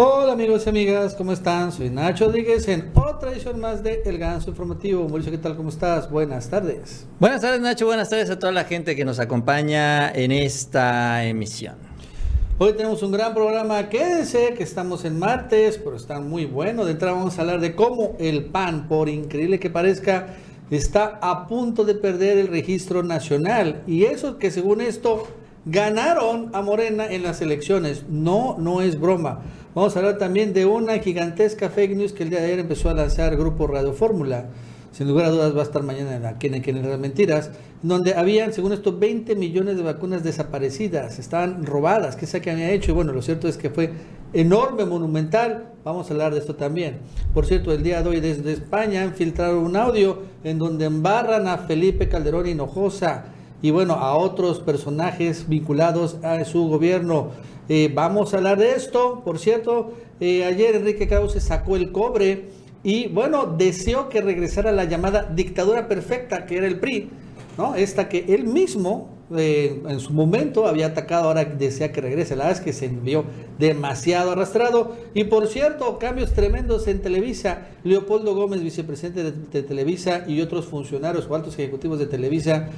Hola amigos y amigas, ¿cómo están? Soy Nacho Rodríguez en otra edición más de El Ganso Informativo. Mauricio, ¿qué tal? ¿Cómo estás? Buenas tardes. Buenas tardes Nacho, buenas tardes a toda la gente que nos acompaña en esta emisión. Hoy tenemos un gran programa, quédense que estamos en martes, pero está muy bueno. De entrada vamos a hablar de cómo el PAN, por increíble que parezca, está a punto de perder el registro nacional. Y eso que según esto ganaron a Morena en las elecciones. No, no es broma. Vamos a hablar también de una gigantesca fake news que el día de ayer empezó a lanzar Grupo Radio Fórmula. Sin lugar a dudas va a estar mañana en Aquí en Quienes las Mentiras, donde habían, según esto, 20 millones de vacunas desaparecidas, estaban robadas, qué sé que había hecho, y bueno, lo cierto es que fue enorme, monumental, vamos a hablar de esto también. Por cierto, el día de hoy desde España han filtrado un audio en donde embarran a Felipe Calderón Hinojosa y bueno, a otros personajes vinculados a su gobierno. Eh, vamos a hablar de esto. Por cierto, eh, ayer Enrique Krause sacó el cobre y bueno, deseó que regresara la llamada dictadura perfecta, que era el PRI, ¿no? Esta que él mismo eh, en su momento había atacado, ahora desea que regrese. La verdad que se envió demasiado arrastrado. Y por cierto, cambios tremendos en Televisa. Leopoldo Gómez, vicepresidente de, Televisa, y otros funcionarios o altos ejecutivos de Televisa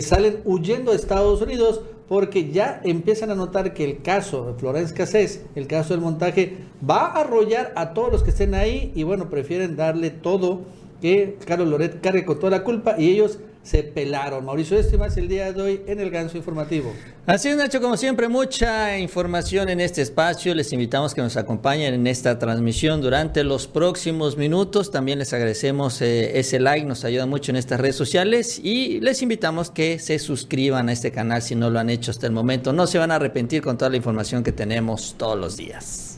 salen huyendo a Estados Unidos porque ya empiezan a notar que el caso de Florence Cassés, el caso del montaje, va a arrollar a todos los que estén ahí y bueno, prefieren darle todo que Carlos Loret cargue con toda la culpa y ellos se pelaron. Mauricio, esto más el día de hoy en el Ganso Informativo. Así es, Nacho, como siempre, mucha información en este espacio. Les invitamos que nos acompañen en esta transmisión durante los próximos minutos. También les agradecemos eh, ese like, nos ayuda mucho en estas redes sociales. Y les invitamos que se suscriban a este canal si no lo han hecho hasta el momento. No se van a arrepentir con toda la información que tenemos todos los días.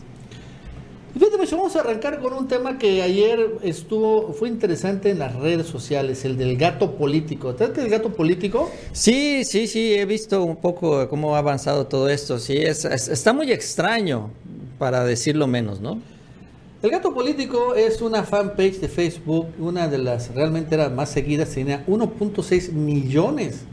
Pues, vamos a arrancar con un tema que ayer estuvo, fue interesante en las redes sociales, el del gato político. ¿Trata del gato político? Sí, sí, sí, he visto un poco cómo ha avanzado todo esto. Sí, es, está muy extraño, para decirlo menos, ¿no? El gato político es una fanpage de Facebook, una de las realmente era más seguidas, tenía 1.6 millones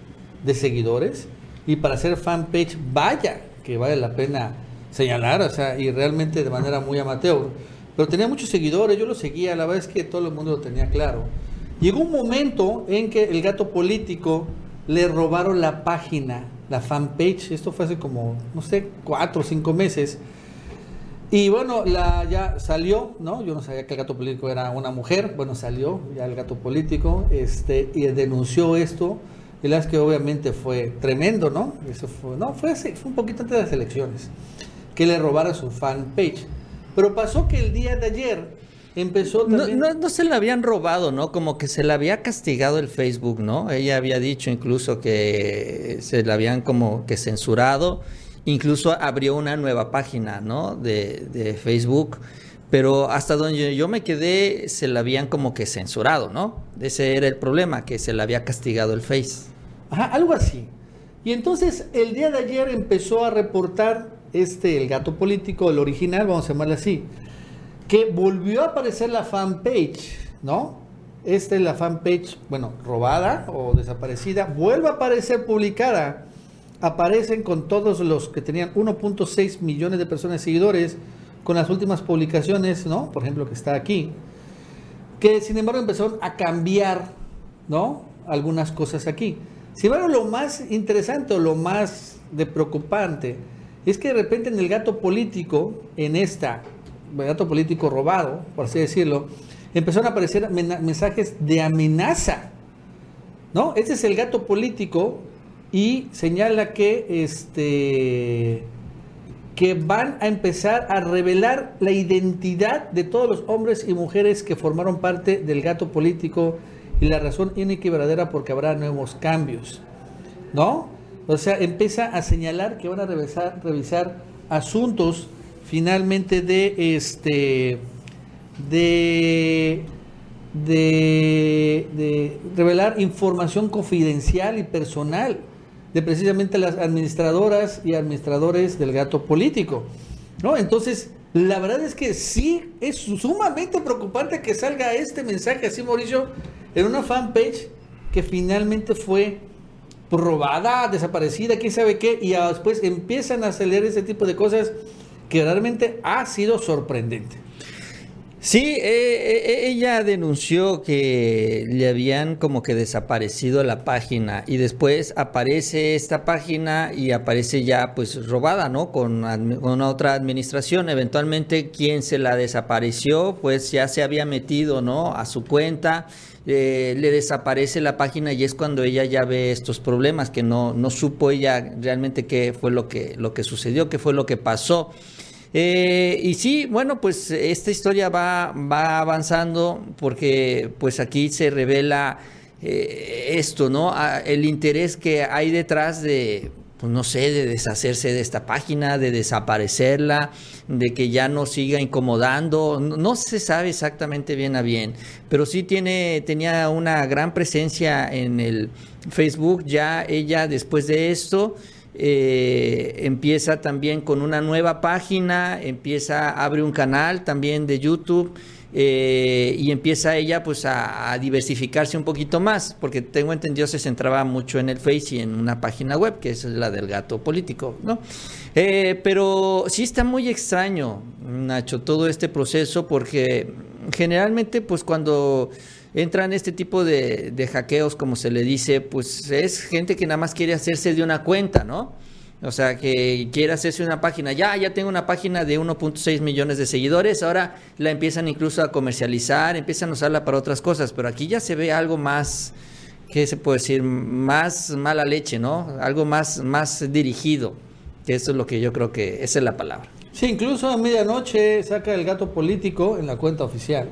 de seguidores. Y para ser fanpage, vaya que vale la pena señalar, o sea, y realmente de manera muy amateur. Pero tenía muchos seguidores, yo lo seguía, la verdad es que todo el mundo lo tenía claro. Llegó un momento en que el gato político le robaron la página, la fanpage, esto fue hace como, no sé, cuatro o cinco meses. Y bueno, la, ya salió, ¿no? Yo no sabía que el gato político era una mujer, bueno, salió ya el gato político, este, y denunció esto. Y la verdad es que obviamente fue tremendo, ¿no? Eso fue, no, fue, así, fue un poquito antes de las elecciones que le robara su fanpage. Pero pasó que el día de ayer empezó también... No, no, se la habían robado, ¿no? Como que se la había castigado el Facebook, ¿no? Ella había dicho incluso que se la habían como que censurado. Incluso abrió una nueva página, ¿no? De, de Facebook. Pero hasta donde yo me quedé, se la habían como que censurado, ¿no? Ese era el problema, que se la había castigado el Face. Ajá, algo así. Y entonces el día de ayer empezó a reportar este, el gato político, el original, vamos a llamarle así, que volvió a aparecer la fanpage, ¿no? Esta es la fanpage, bueno, robada o desaparecida, vuelve a aparecer publicada. Aparecen con todos los que tenían 1.6 millones de personas seguidores, con las últimas publicaciones, ¿no? Por ejemplo, que está aquí, que sin embargo empezaron a cambiar, ¿no? Algunas cosas aquí. Sin embargo, lo más interesante o lo más preocupante es que de repente en el gato político, en esta, el gato político robado, por así decirlo, empezaron a aparecer mensajes de amenaza. ¿No? Este es el gato político y señala que este que van a empezar a revelar la identidad de todos los hombres y mujeres que formaron parte del gato político y la razón única y verdadera porque habrá nuevos cambios. ¿No? O sea, empieza a señalar que van a revisar, asuntos finalmente de este de, de, revelar información confidencial y personal de precisamente las administradoras y administradores del gato político. ¿no? Entonces, la verdad es que sí es sumamente preocupante que salga este mensaje así, Mauricio, en una fanpage que finalmente fue robada, desaparecida, quién sabe qué, y después empiezan a acelerar ese tipo de cosas que realmente ha sido sorprendente. Sí, eh, eh, ella denunció que le habían como que desaparecido la página y después aparece esta página y aparece ya pues robada, ¿no? Con, con otra administración. Eventualmente quien se la desapareció pues ya se había metido, ¿no? A su cuenta. Eh, le desaparece la página y es cuando ella ya ve estos problemas que no, no supo ella realmente qué fue lo que, lo que sucedió, qué fue lo que pasó. Eh, y sí, bueno, pues esta historia va, va avanzando porque pues aquí se revela eh, esto, ¿no? el interés que hay detrás de, pues no sé, de deshacerse de esta página, de desaparecerla, de que ya no siga incomodando, no, se sabe exactamente bien a bien, pero sí tiene, tenía una gran presencia en el Facebook, ya ella después de esto eh, empieza también con una nueva página, empieza, abre un canal también de YouTube eh, y empieza ella pues a, diversificarse un poquito más, porque tengo entendido se centraba mucho en el Face y en una página web, que es la del gato político, ¿no? Eh, pero sí está muy extraño, Nacho, todo este proceso, porque generalmente pues cuando entran este tipo de, de, hackeos, como se le dice, pues es gente que nada más quiere hacerse de una cuenta, ¿no? O sea, que quiere hacerse una página. Ya, ya tengo una página de 1.6 millones de seguidores. Ahora la empiezan incluso a comercializar, empiezan a usarla para otras cosas. Pero aquí ya se ve algo más, ¿qué se puede decir? Más mala leche, ¿no? Algo más, más dirigido. Que eso es lo que yo creo que esa es la palabra. Sí, incluso a medianoche saca el gato político en la cuenta oficial.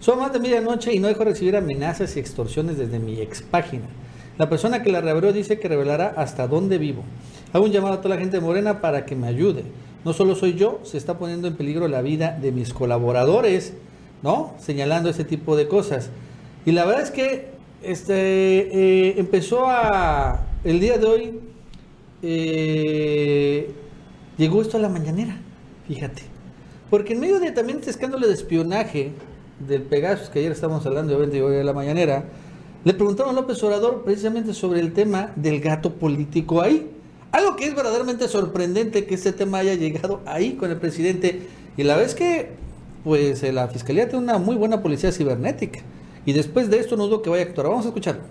Son más de medianoche y no dejo recibir amenazas y extorsiones desde mi ex página. La persona que la reabrió dice que revelará hasta dónde vivo. Hago un llamado a toda la gente de Morena para que me ayude. No solo soy yo, se está poniendo en peligro la vida de mis colaboradores, ¿no? Señalando ese tipo de cosas. Y la verdad es que este, eh, empezó a, el día de hoy, eh, llegó esto a la mañanera, fíjate. Porque en medio de también este escándalo de espionaje, del Pegasus, que ayer estábamos hablando obviamente hoy de la mañanera, le preguntaron a López Obrador precisamente sobre el tema del gato político ahí. Algo que es verdaderamente sorprendente que este tema haya llegado ahí con el presidente. Y la vez que, pues, la fiscalía tiene una muy buena policía cibernética. Y después de esto no dudo que vaya a actuar. Vamos a escucharlo.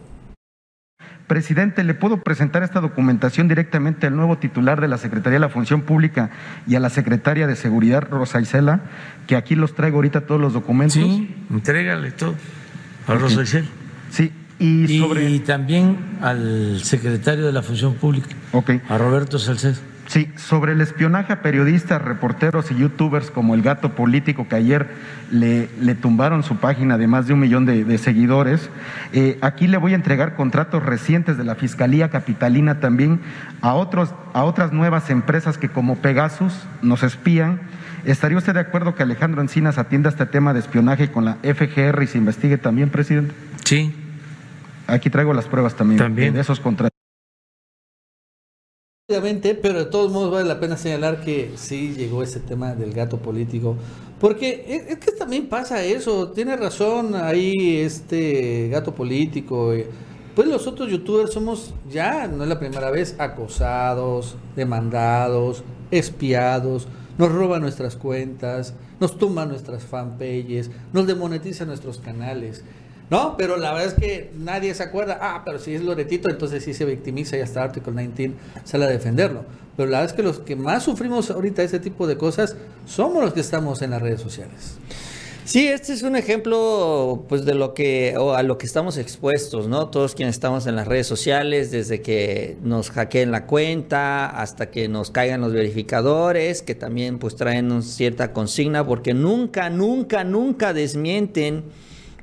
Presidente, ¿le puedo presentar esta documentación directamente al nuevo titular de la Secretaría de la Función Pública y a la Secretaria de Seguridad, Rosa Isela, que aquí los traigo ahorita todos los documentos? Sí, entrégale todo a Rosa Isela. Sí, y, sobre... y, también al secretario de la Función Pública, okay. a Roberto Salcedo. Sí, sobre el espionaje a periodistas, reporteros y youtubers como el gato político que ayer le, le tumbaron su página de más de un millón de, seguidores, eh, aquí le voy a entregar contratos recientes de la Fiscalía Capitalina también a, otros, a otras nuevas empresas que como Pegasus nos espían. ¿Estaría usted de acuerdo que Alejandro Encinas atienda este tema de espionaje con la FGR y se investigue también, presidente? Sí. Aquí traigo las pruebas también, ¿También? de esos contratos. Obviamente, pero de todos modos vale la pena señalar que sí llegó ese tema del gato político, porque es, que también pasa eso, tiene razón ahí este gato político, eh, pues los otros youtubers somos ya, no es la primera vez, acosados, demandados, espiados, nos roban nuestras cuentas, nos tumban nuestras fanpages, nos demonetizan nuestros canales. ¿No? Pero la verdad es que nadie se acuerda, ah, pero si es Loretito, entonces sí se victimiza y hasta Article 19 sale a defenderlo. Pero la verdad es que los que más sufrimos ahorita ese tipo de cosas somos los que estamos en las redes sociales. Sí, este es un ejemplo pues de lo que o a lo que estamos expuestos, ¿no? Todos quienes estamos en las redes sociales, desde que nos hackeen la cuenta hasta que nos caigan los verificadores, que también pues traen cierta consigna porque nunca, nunca, nunca desmienten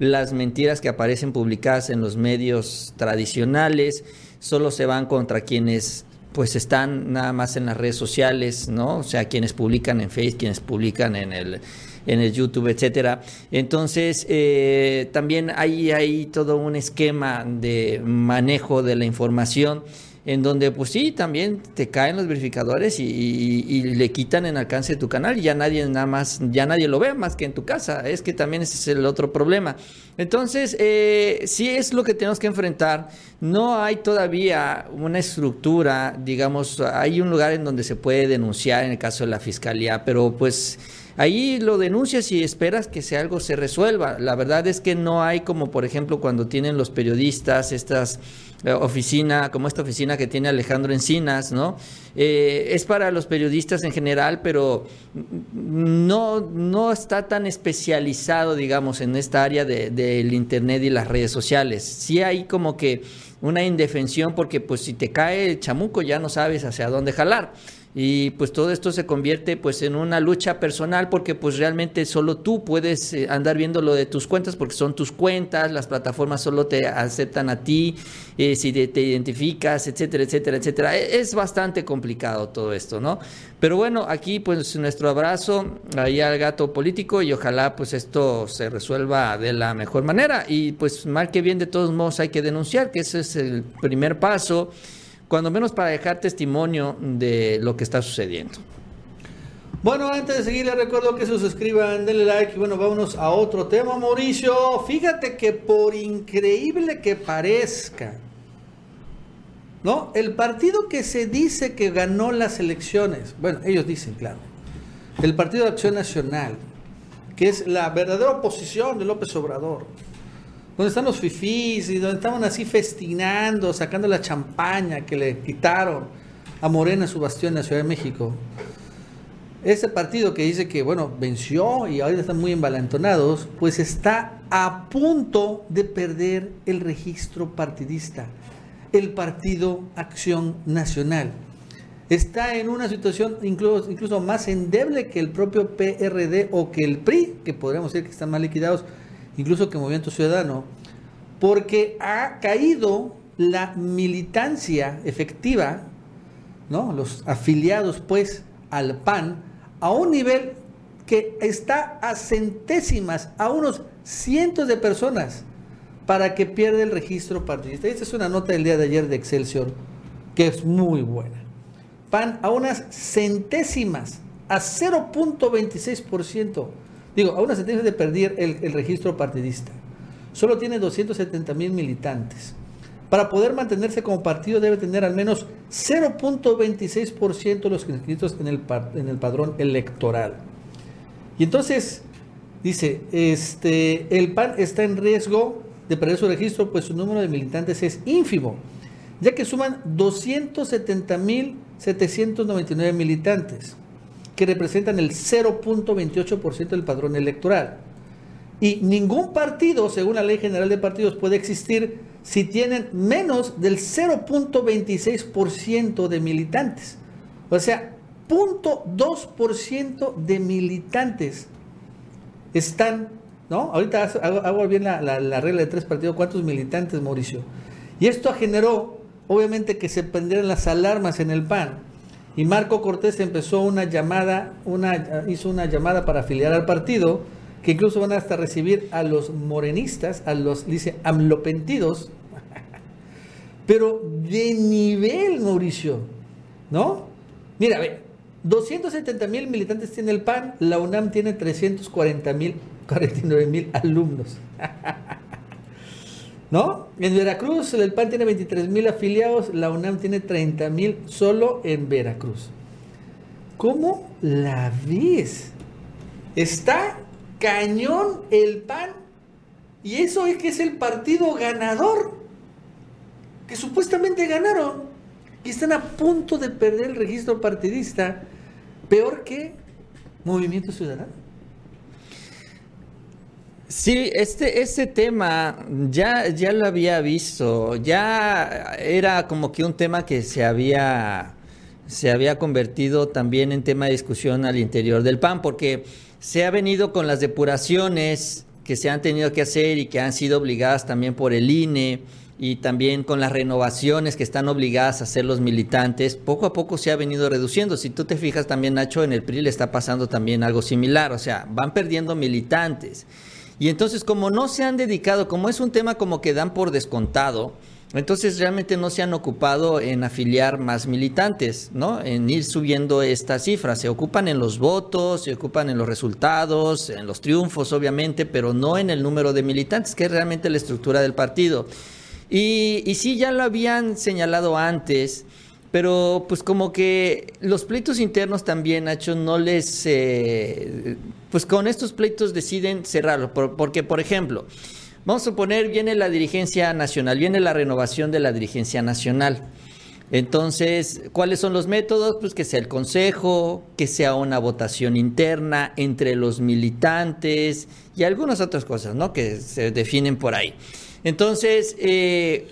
las mentiras que aparecen publicadas en los medios tradicionales solo se van contra quienes pues están nada más en las redes sociales, ¿no? O sea, quienes publican en Facebook, quienes publican en el en el YouTube, etcétera. Entonces, eh, también hay, hay todo un esquema de manejo de la información en donde pues sí, también te caen los verificadores y, le quitan en alcance tu canal y ya nadie nada más, ya nadie lo ve más que en tu casa. Es que también ese es el otro problema. Entonces, eh, sí es lo que tenemos que enfrentar. No hay todavía una estructura, digamos, hay un lugar en donde se puede denunciar en el caso de la fiscalía, pero pues ahí lo denuncias y esperas que si algo se resuelva. La verdad es que no hay como, por ejemplo, cuando tienen los periodistas estas eh, oficina, como esta oficina que tiene Alejandro Encinas, ¿no? Eh, es para los periodistas en general, pero no, no está tan especializado, digamos, en esta área de- del Internet y las redes sociales. Sí hay como que una indefensión porque pues si te cae el chamuco ya no sabes hacia dónde jalar. Y pues todo esto se convierte pues en una lucha personal porque pues realmente solo tú puedes eh, andar viendo lo de tus cuentas porque son tus cuentas, las plataformas solo te aceptan a ti, eh, si te, te identificas, etcétera, etcétera, etcétera. E- Es bastante complicado todo esto, ¿no? Pero bueno, aquí pues nuestro abrazo ahí al gato político y ojalá pues esto se resuelva de la mejor manera y pues mal que bien de todos modos hay que denunciar que ese es el primer paso cuando menos para dejar testimonio de lo que está sucediendo. Bueno, antes de seguir, les recuerdo que se suscriban, denle like y bueno, vámonos a otro tema, Mauricio. Fíjate que por increíble que parezca, ¿no? El partido que se dice que ganó las elecciones, bueno, ellos dicen, claro, el Partido de Acción Nacional, que es la verdadera oposición de López Obrador, donde están los fifís y donde estaban así festinando, sacando la champaña que le quitaron a Morena su bastión en la Ciudad de México. Ese partido que dice que, bueno, venció y ahora están muy embalantonados, pues está a punto de perder el registro partidista, el Partido Acción Nacional. Está en una situación incluso, incluso más endeble que el propio PRD o que el PRI, que podríamos decir que están más liquidados, incluso que Movimiento Ciudadano, porque ha caído la militancia efectiva, ¿no? los afiliados pues al PAN, a un nivel que está a centésimas, a unos cientos de personas, para que pierda el registro partidista. Esta es una nota del día de ayer de Excelsior, que es muy buena. PAN a unas centésimas, a 0.26%. Digo, a unas centésimas de perder el, registro partidista. Solo tiene 270 mil militantes. Para poder mantenerse como partido debe tener al menos 0.26% de los inscritos en el, en el padrón electoral. Y entonces, dice, este, el PAN está en riesgo de perder su registro, pues su número de militantes es ínfimo, ya que suman 270.799 militantes, que representan el 0.28% del padrón electoral. Y ningún partido, según la Ley General de Partidos, puede existir si tienen menos del 0.26% de militantes. O sea, 0.2% de militantes están, ¿no? Ahorita hago, bien la, la- la regla de tres partidos. ¿Cuántos militantes, Mauricio? Y esto generó, obviamente, que se prendieran las alarmas en el PAN. Y Marco Cortés empezó una llamada, hizo una llamada para afiliar al partido, que incluso van hasta recibir a los morenistas, a los, dice, amlopentidos, pero de nivel, Mauricio, ¿no? Mira, ve, 270 mil militantes tiene el PAN, la UNAM tiene 340 mil, 49 mil alumnos. ¿No? En Veracruz el PAN tiene 23 mil afiliados, la UNAM tiene 30 mil solo en Veracruz. ¿Cómo la ves? Está cañón el PAN. Y eso es que es el partido ganador. Que supuestamente ganaron. Y están a punto de perder el registro partidista. Peor que Movimiento Ciudadano. Sí, este, este tema ya, ya lo había visto, ya era como que un tema que se había, se había convertido también en tema de discusión al interior del PAN, porque se ha venido con las depuraciones que se han tenido que hacer y que han sido obligadas también por el INE y también con las renovaciones que están obligadas a hacer los militantes, poco a poco se ha venido reduciendo. Si tú te fijas también, Nacho, en el PRI le está pasando también algo similar, o sea, van perdiendo militantes. Y entonces, como no se han dedicado, como es un tema como que dan por descontado, Entonces realmente no se han ocupado en afiliar más militantes, ¿no? En ir subiendo estas cifras. Se ocupan en los votos, se ocupan en los resultados, en los triunfos, obviamente, pero no en el número de militantes, que es realmente la estructura del partido. Y, y sí, ya lo habían señalado antes, pero pues como que los pleitos internos también, Nacho, no les... Eh, pues con estos pleitos deciden cerrarlo, porque por ejemplo... Vamos a suponer, viene la dirigencia nacional, viene la renovación de la dirigencia nacional. Entonces, ¿cuáles son los métodos? Pues que sea el consejo, que sea una votación interna entre los militantes y algunas otras cosas, ¿no? Que se definen por ahí. Entonces, eh,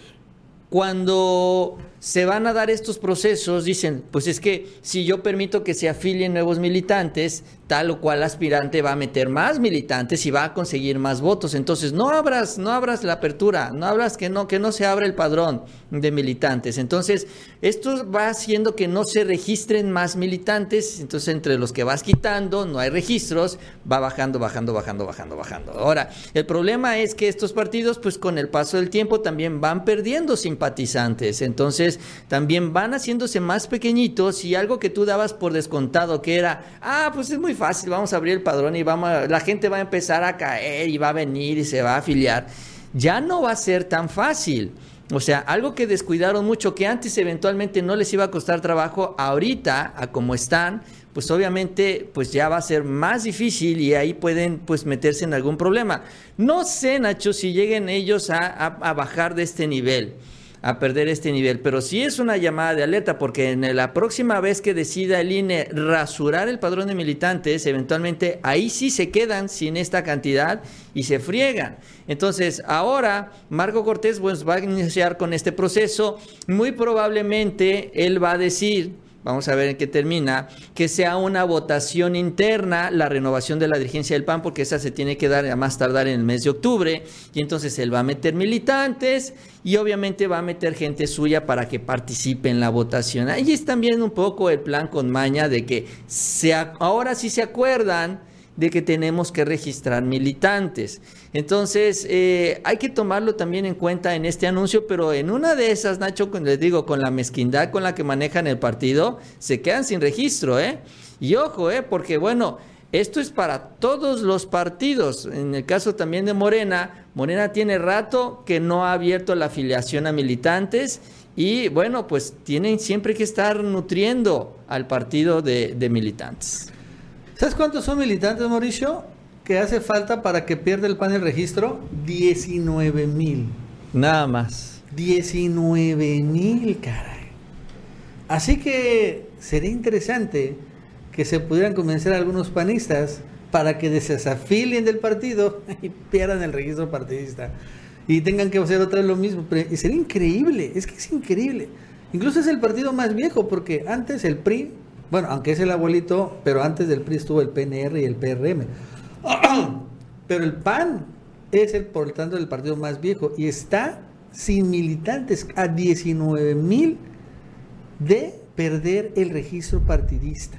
cuando se van a dar estos procesos, dicen, pues es que si yo permito que se afilien nuevos militantes, tal o cual aspirante va a meter más militantes y va a conseguir más votos. Entonces, no abras, no abras la apertura, no abras que no, que no se abra el padrón de militantes. Entonces, esto va haciendo que no se registren más militantes. Entonces, entre los que vas quitando, no hay registros, va bajando, bajando, bajando, bajando, bajando. Ahora, el problema es que estos partidos, pues con el paso del tiempo, también van perdiendo simpatizantes. Entonces, también van haciéndose más pequeñitos y algo que tú dabas por descontado, que era, ah, pues es muy fácil, vamos a abrir el padrón y vamos la gente va a empezar a caer y va a venir y se va a afiliar. Ya no va a ser tan fácil. O sea, algo que descuidaron mucho, que antes eventualmente no les iba a costar trabajo, ahorita, a como están, pues obviamente pues ya va a ser más difícil y ahí pueden pues meterse en algún problema. No sé, Nacho, si lleguen ellos a bajar de este nivel a perder este nivel. Pero sí es una llamada de alerta, porque en la próxima vez que decida el INE rasurar el padrón de militantes, eventualmente ahí sí se quedan sin esta cantidad y se friegan. Entonces, ahora Marco Cortés pues, va a iniciar con este proceso. Muy probablemente él va a decir vamos a ver en qué termina, que sea una votación interna la renovación de la dirigencia del PAN, porque esa se tiene que dar a más tardar en el mes de octubre, y entonces él va a meter militantes y obviamente va a meter gente suya para que participe en la votación. Ahí es también un poco el plan con maña de que se, ahora sí se acuerdan de que tenemos que registrar militantes. Entonces, eh, hay que tomarlo también en cuenta en este anuncio, pero en una de esas, Nacho, les digo, con la mezquindad con la que manejan el partido, se quedan sin registro, ¿eh? Y ojo, ¿eh? Porque bueno, esto es para todos los partidos. En el caso también de Morena, Morena tiene rato que no ha abierto la afiliación a militantes y bueno, pues tienen siempre que estar nutriendo al partido de, de militantes. ¿Sabes cuántos son militantes, Mauricio? que hace falta para que pierda el PAN el registro? 19 mil. Nada más. 19 mil, caray. Así que sería interesante que se pudieran convencer a algunos panistas para que desafilien del partido y pierdan el registro partidista. Y tengan que hacer otra vez lo mismo. Pero sería increíble, es que es increíble. Incluso es el partido más viejo, porque antes el PRI, bueno, aunque es el abuelito, pero antes del PRI estuvo el PNR y el PRM. Pero el PAN es el, por lo tanto, el partido más viejo y está sin militantes a 19 mil de perder el registro partidista.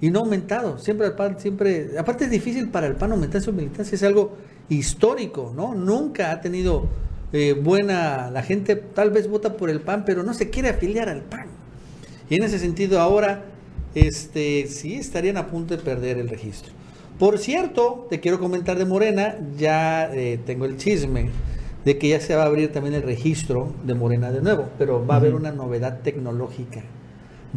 Y no aumentado. Siempre el PAN, siempre. Aparte es difícil para el PAN aumentar su militancia, es algo histórico, ¿no? Nunca ha tenido eh, buena. La gente tal vez vota por el PAN, pero no se quiere afiliar al PAN. Y en ese sentido, ahora, este, sí estarían a punto de perder el registro. Por cierto, te quiero comentar de Morena, ya eh, tengo el chisme de que ya se va a abrir también el registro de Morena de nuevo, pero va a haber una novedad tecnológica.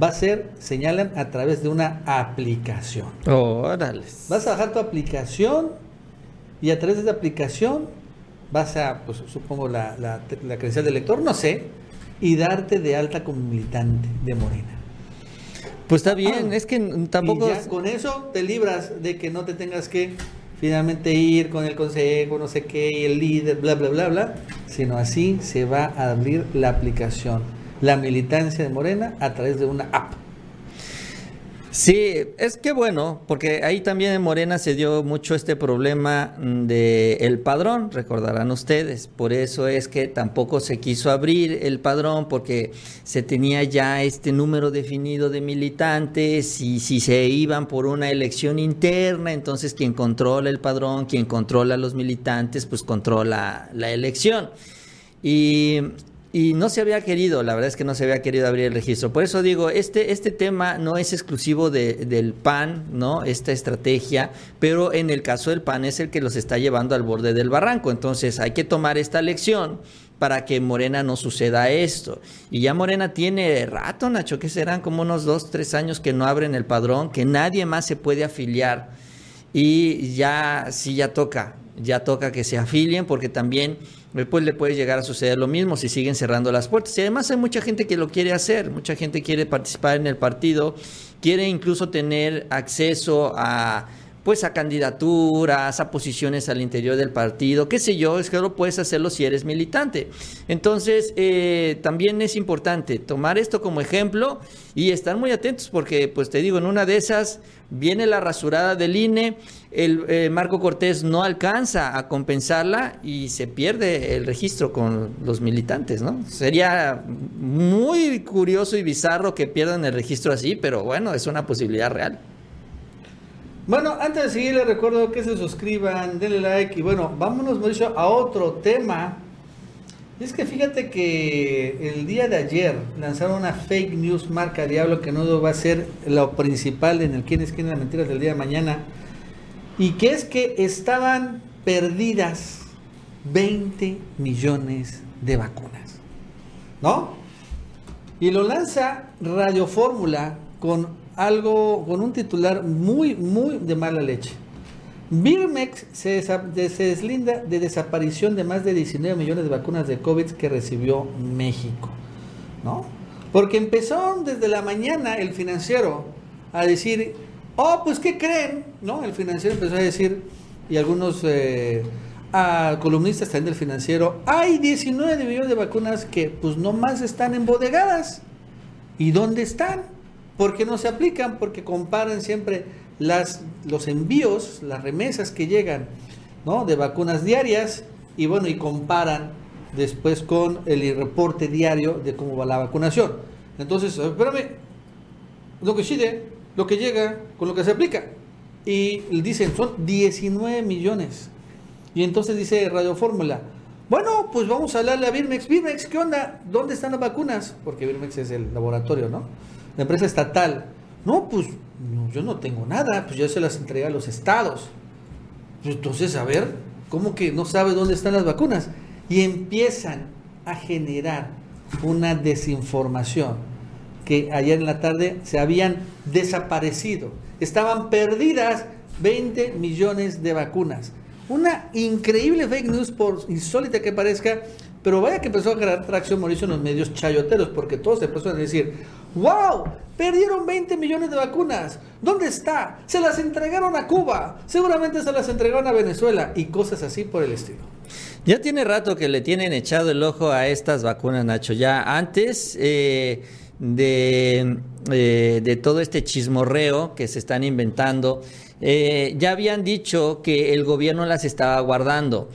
Va a ser, señalan, a través de una aplicación. Órale. Vas a bajar tu aplicación y a través de esa aplicación vas a, pues supongo, la, la, la credencial del lector, no sé, y darte de alta como militante de Morena. Pues está bien, es que tampoco... Y ya con eso te libras de que no te tengas que finalmente ir con el consejo, no sé qué, y el líder, bla, bla, bla, bla, sino así se va a abrir la aplicación, la militancia de Morena a través de una app. Sí, es que bueno, porque ahí también en Morena se dio mucho este problema de el padrón, recordarán ustedes. Por eso es que tampoco se quiso abrir el padrón porque se tenía ya este número definido de militantes y si se iban por una elección interna, entonces quien controla el padrón, quien controla los militantes, pues controla la elección. Y y no se había querido, la verdad es que no se había querido abrir el registro. Por eso digo, este, este tema no es exclusivo de, del PAN, ¿no? Esta estrategia, pero en el caso del PAN es el que los está llevando al borde del barranco. Entonces hay que tomar esta lección para que Morena no suceda esto. Y ya Morena tiene rato, Nacho, que serán como unos dos, tres años que no abren el padrón, que nadie más se puede afiliar. Y ya, sí, ya toca, ya toca que se afilien porque también después le puede llegar a suceder lo mismo si siguen cerrando las puertas. Y además hay mucha gente que lo quiere hacer, mucha gente quiere participar en el partido, quiere incluso tener acceso a pues a candidaturas, a posiciones al interior del partido, qué sé yo, es que lo puedes hacerlo si eres militante. Entonces, eh, también es importante tomar esto como ejemplo y estar muy atentos porque, pues te digo, en una de esas viene la rasurada del INE, el eh, Marco Cortés no alcanza a compensarla y se pierde el registro con los militantes, ¿no? Sería muy curioso y bizarro que pierdan el registro así, pero bueno, es una posibilidad real. Bueno, antes de seguir les recuerdo que se suscriban, denle like y bueno, vámonos Mauricio a otro tema. es que fíjate que el día de ayer lanzaron una fake news marca Diablo que no va a ser lo principal en el quién es quién las mentiras del día de mañana. Y que es que estaban perdidas 20 millones de vacunas. ¿No? Y lo lanza Radio Fórmula con algo con un titular muy, muy de mala leche. Birmex se, deslinda de desaparición de más de 19 millones de vacunas de COVID que recibió México. ¿No? Porque empezó desde la mañana el financiero a decir, oh, pues ¿qué creen? ¿No? El financiero empezó a decir, y algunos eh, columnistas también del financiero, hay 19 millones de vacunas que pues no más están embodegadas. ¿Y dónde están? ¿Por qué no se aplican? Porque comparan siempre las, los envíos, las remesas que llegan ¿no? de vacunas diarias y bueno, y comparan después con el reporte diario de cómo va la vacunación. Entonces, espérame, lo que sigue, lo que llega con lo que se aplica. Y dicen, son 19 millones. Y entonces dice Radio Fórmula, bueno, pues vamos a hablarle a Birmex. Birmex, ¿qué onda? ¿Dónde están las vacunas? Porque Birmex es el laboratorio, ¿no? La empresa estatal. No, pues yo no tengo nada, pues ya se las entregué a los estados. Pues, entonces, a ver, ¿cómo que no sabe dónde están las vacunas? Y empiezan a generar una desinformación que ayer en la tarde se habían desaparecido. Estaban perdidas 20 millones de vacunas. Una increíble fake news, por insólita que parezca, pero vaya que empezó a crear tracción Mauricio en los medios chayoteros, porque todos empezaron a decir, wow, perdieron 20 millones de vacunas, ¿dónde está? Se las entregaron a Cuba, seguramente se las entregaron a Venezuela y cosas así por el estilo. Ya tiene rato que le tienen echado el ojo a estas vacunas, Nacho. Ya antes eh, de, eh, de todo este chismorreo que se están inventando, eh, ya habían dicho que el gobierno las estaba guardando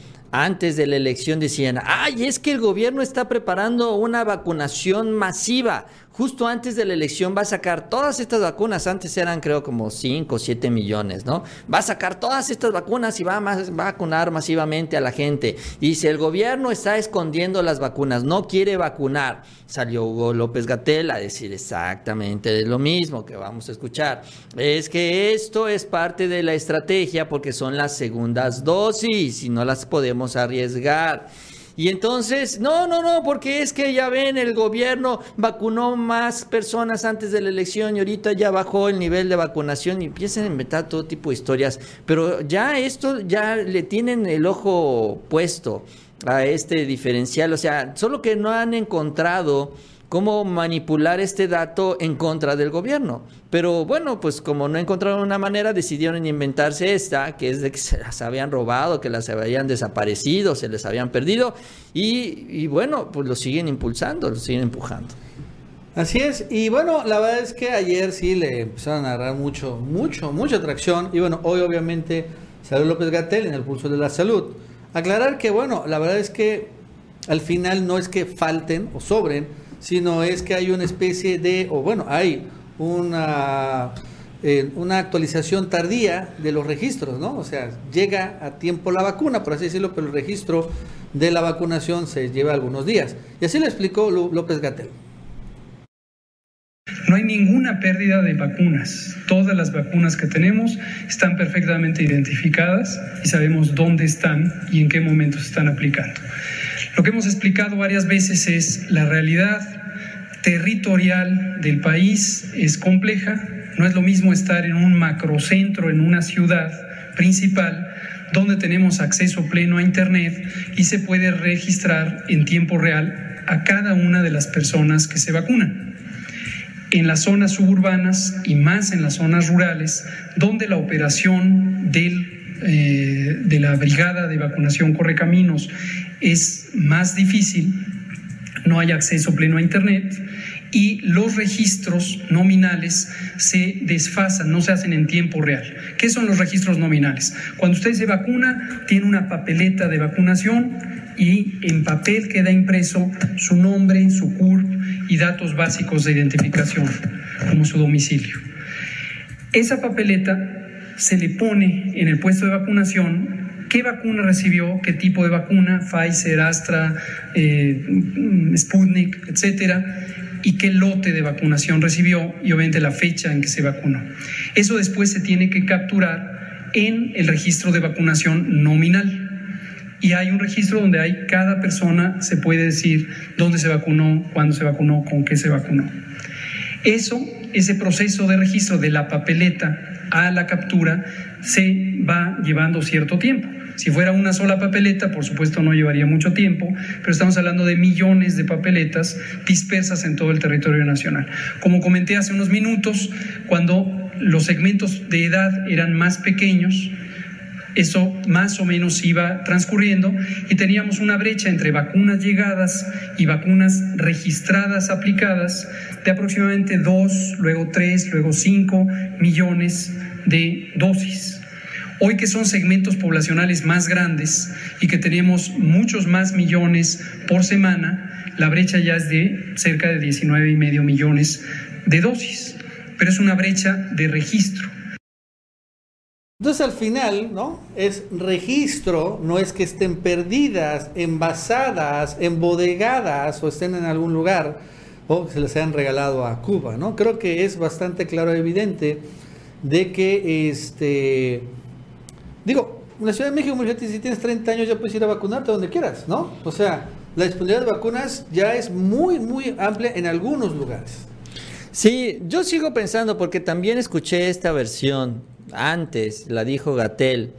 antes de la elección decían, ay, es que el gobierno está preparando una vacunación masiva, justo antes de la elección va a sacar todas estas vacunas, antes eran creo como 5 o 7 millones, ¿no? Va a sacar todas estas vacunas y va a, va a vacunar masivamente a la gente. Y si el gobierno está escondiendo las vacunas, no quiere vacunar, salió Hugo López Gatel a decir exactamente lo mismo que vamos a escuchar. Es que esto es parte de la estrategia porque son las segundas dosis y no las podemos arriesgar. Y entonces, no, no, no, porque es que ya ven, el gobierno vacunó más personas antes de la elección y ahorita ya bajó el nivel de vacunación y empiezan a inventar todo tipo de historias. Pero ya esto, ya le tienen el ojo puesto a este diferencial, o sea, solo que no han encontrado cómo manipular este dato en contra del gobierno. Pero bueno, pues como no encontraron una manera, decidieron inventarse esta, que es de que se las habían robado, que las habían desaparecido, se les habían perdido, y, bueno, pues lo siguen impulsando, lo siguen empujando. Así es, y bueno, la verdad es que ayer sí le empezaron a agarrar mucho, mucho, mucha atracción, y bueno, hoy obviamente salió López Gatel en el pulso de la salud. Aclarar que bueno, la verdad es que al final no es que falten o sobren, sino es que hay una especie de, o bueno, hay una eh, una actualización tardía de los registros, ¿no? O sea, llega a tiempo la vacuna, por así decirlo, pero el registro de la vacunación se lleva algunos días. Y así lo explicó López Gatel. No hay ninguna pérdida de vacunas. Todas las vacunas que tenemos están perfectamente identificadas y sabemos dónde están y en qué momento se están aplicando. Lo que hemos explicado varias veces es la realidad territorial del país es compleja. No es lo mismo estar en un macrocentro, en una ciudad principal, donde tenemos acceso pleno a Internet y se puede registrar en tiempo real a cada una de las personas que se vacunan en las zonas suburbanas y más en las zonas rurales, donde la operación eh, de la brigada de vacunación Correcaminos es más difícil, no hay acceso pleno a Internet y los registros nominales se desfasan, no se hacen en tiempo real. ¿Qué son los registros nominales? Cuando usted se vacuna, tiene una papeleta de vacunación y en papel queda impreso su nombre, su CURP y datos básicos de identificación, como su domicilio. Esa papeleta se le pone en el puesto de vacunación qué vacuna recibió, qué tipo de vacuna, Pfizer, Astra, eh, Sputnik, etcétera, y qué lote de vacunación recibió y obviamente la fecha en que se vacunó. Eso después se tiene que capturar en el registro de vacunación nominal y hay un registro donde hay cada persona se puede decir dónde se vacunó, cuándo se vacunó, con qué se vacunó. Eso, ese proceso de registro de la papeleta a la captura se va llevando cierto tiempo. Si fuera una sola papeleta, por supuesto no llevaría mucho tiempo, pero estamos hablando de millones de papeletas dispersas en todo el territorio nacional. Como comenté hace unos minutos, cuando los segmentos de edad eran más pequeños, eso más o menos iba transcurriendo y teníamos una brecha entre vacunas llegadas y vacunas registradas aplicadas de aproximadamente 2, luego 3, luego 5 millones de dosis. Hoy que son segmentos poblacionales más grandes y que tenemos muchos más millones por semana, la brecha ya es de cerca de 19 y medio millones de dosis, pero es una brecha de registro. Entonces al final, ¿no? Es registro, no es que estén perdidas, envasadas, embodegadas o estén en algún lugar o se les hayan regalado a Cuba, ¿no? Creo que es bastante claro y evidente de que, este, digo, en la Ciudad de México, si tienes 30 años ya puedes ir a vacunarte donde quieras, ¿no? O sea, la disponibilidad de vacunas ya es muy, muy amplia en algunos lugares. Sí, yo sigo pensando porque también escuché esta versión antes, la dijo Gatel.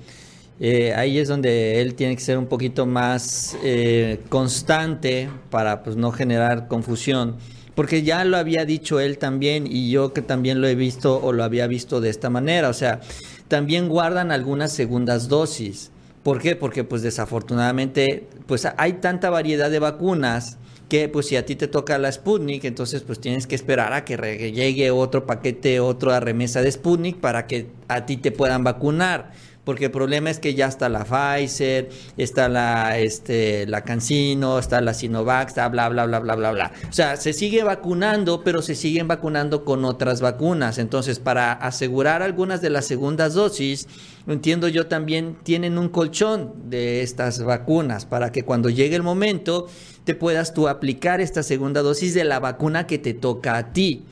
Eh, ahí es donde él tiene que ser un poquito más eh, constante para pues, no generar confusión. Porque ya lo había dicho él también y yo que también lo he visto o lo había visto de esta manera. O sea, también guardan algunas segundas dosis. ¿Por qué? Porque pues desafortunadamente pues hay tanta variedad de vacunas que pues si a ti te toca la Sputnik, entonces pues tienes que esperar a que llegue otro paquete, otra remesa de Sputnik para que a ti te puedan vacunar. Porque el problema es que ya está la Pfizer, está la, este, la Cancino, está la Sinovac, está bla, bla, bla, bla, bla, bla. O sea, se sigue vacunando, pero se siguen vacunando con otras vacunas. Entonces, para asegurar algunas de las segundas dosis, entiendo yo también, tienen un colchón de estas vacunas para que cuando llegue el momento te puedas tú aplicar esta segunda dosis de la vacuna que te toca a ti.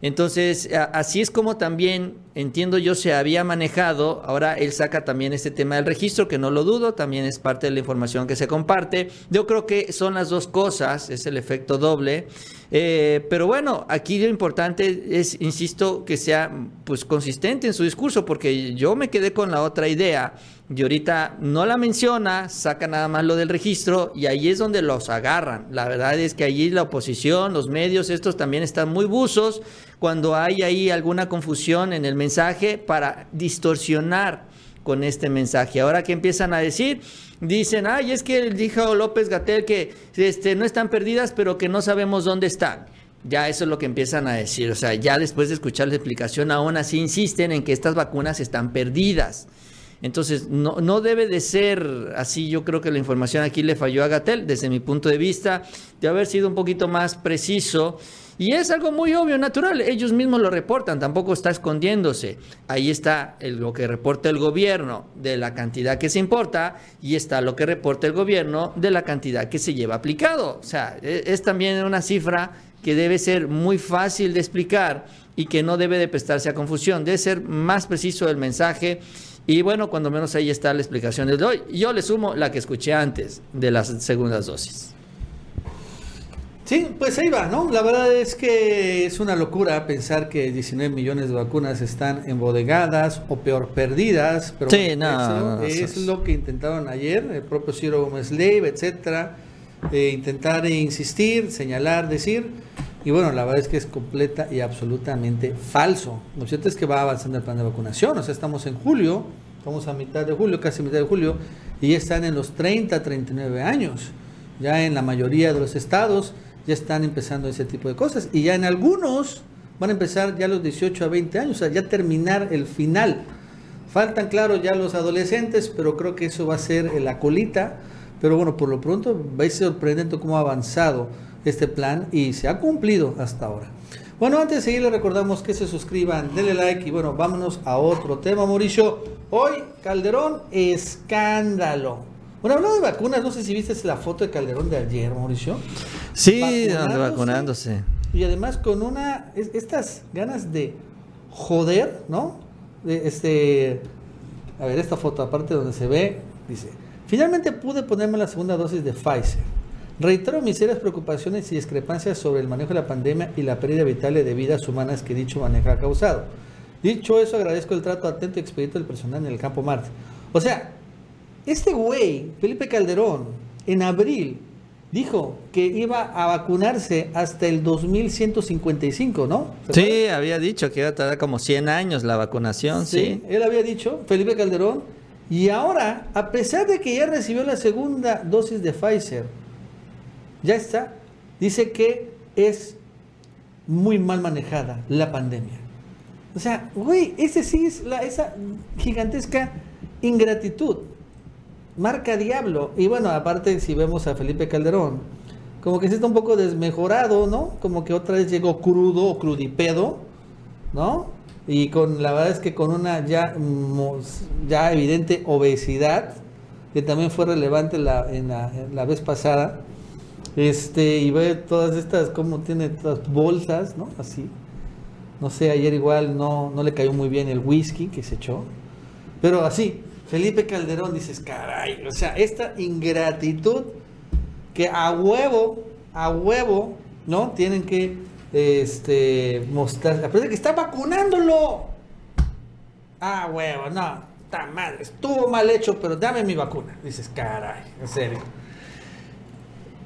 Entonces, así es como también, entiendo yo, se había manejado. Ahora él saca también este tema del registro, que no lo dudo, también es parte de la información que se comparte. Yo creo que son las dos cosas, es el efecto doble. Eh, pero bueno, aquí lo importante es, insisto, que sea pues consistente en su discurso, porque yo me quedé con la otra idea y ahorita no la menciona, saca nada más lo del registro y ahí es donde los agarran. La verdad es que allí la oposición, los medios, estos también están muy buzos cuando hay ahí alguna confusión en el mensaje para distorsionar con este mensaje. Ahora que empiezan a decir, dicen, ay, es que dijo López Gatel que este, no están perdidas, pero que no sabemos dónde están. Ya eso es lo que empiezan a decir. O sea, ya después de escuchar la explicación, aún así insisten en que estas vacunas están perdidas. Entonces, no, no debe de ser así. Yo creo que la información aquí le falló a Gatel, desde mi punto de vista, de haber sido un poquito más preciso Y es algo muy obvio, natural. Ellos mismos lo reportan, tampoco está escondiéndose. Ahí está el- lo que reporta el gobierno de la cantidad que se importa y está lo que reporta el gobierno de la cantidad que se lleva aplicado. O sea, e- es también una cifra que debe ser muy fácil de explicar y que no debe de prestarse a confusión. Debe ser más preciso el mensaje. Y bueno, cuando menos ahí está la explicación de hoy. Yo le sumo la que escuché antes de las segundas dosis. Sí, pues ahí va, ¿no? La verdad es que es una locura pensar que 19 millones de vacunas están embodegadas o peor perdidas, pero Sí, no, eso no, no, es lo que intentaron ayer, el propio Ciro Gómez Leiva, etcétera, eh, intentar insistir, señalar, decir, y bueno, la verdad es que es completa y absolutamente falso. Lo cierto es que va avanzando el plan de vacunación, o sea, estamos en julio, estamos a mitad de julio, casi mitad de julio, y ya están en los 30, 39 años. Ya en la mayoría de los estados ya están empezando ese tipo de cosas. Y ya en algunos van a empezar ya los 18 a 20 años, o sea, ya terminar el final. Faltan, claro, ya los adolescentes, pero creo que eso va a ser en la colita. Pero bueno, por lo pronto va a sorprendente cómo ha avanzado este plan y se ha cumplido hasta ahora. Bueno, antes de seguir, les recordamos que se suscriban, denle like y bueno, vámonos a otro tema, Mauricio. Hoy, Calderón, escándalo. Bueno, hablando de vacunas, no sé si viste la foto de Calderón de ayer, Mauricio. Sí, Vacunándose. ande vacunándose. Y además con una, es- estas ganas de joder, ¿no? De, este, a ver, esta foto aparte donde se ve, dice, finalmente pude ponerme la segunda dosis de Pfizer. Reitero mis serias preocupaciones y discrepancias sobre el manejo de la pandemia y la pérdida vital de vidas humanas que dicho manejo ha causado. Dicho eso, agradezco el trato atento y expedito del personal en el campo Marte. O sea, este güey, Felipe Calderón, en abril dijo que iba a vacunarse hasta el 2155, ¿no? Sí, había dicho que iba a tardar como 100 años la vacunación, sí. él había dicho, Felipe Calderón, y ahora, a pesar de que ya recibió la segunda dosis de Pfizer, ya está, dice que es muy mal manejada la pandemia. O sea, güey, ese sí es la, esa gigantesca ingratitud. Marca diablo. Y bueno, aparte, si vemos a Felipe Calderón, como que sí está un poco desmejorado, ¿no? Como que otra vez llegó crudo o crudipedo, ¿no? Y con la verdad es que con una ya, mos- ya evidente obesidad, que también fue relevante la, en, la, la vez pasada. Este, y ve todas estas, como tiene estas bolsas, ¿no? Así. No sé, ayer igual no, no le cayó muy bien el whisky que se echó. Pero así, Felipe Calderón, dices, caray, o sea, esta ingratitud que a huevo, a huevo, ¿no? Tienen que este, mostrar, aparte de que está vacunándolo. Ah, huevo, no, está mal, estuvo mal hecho, pero dame mi vacuna. Dices, caray, en serio.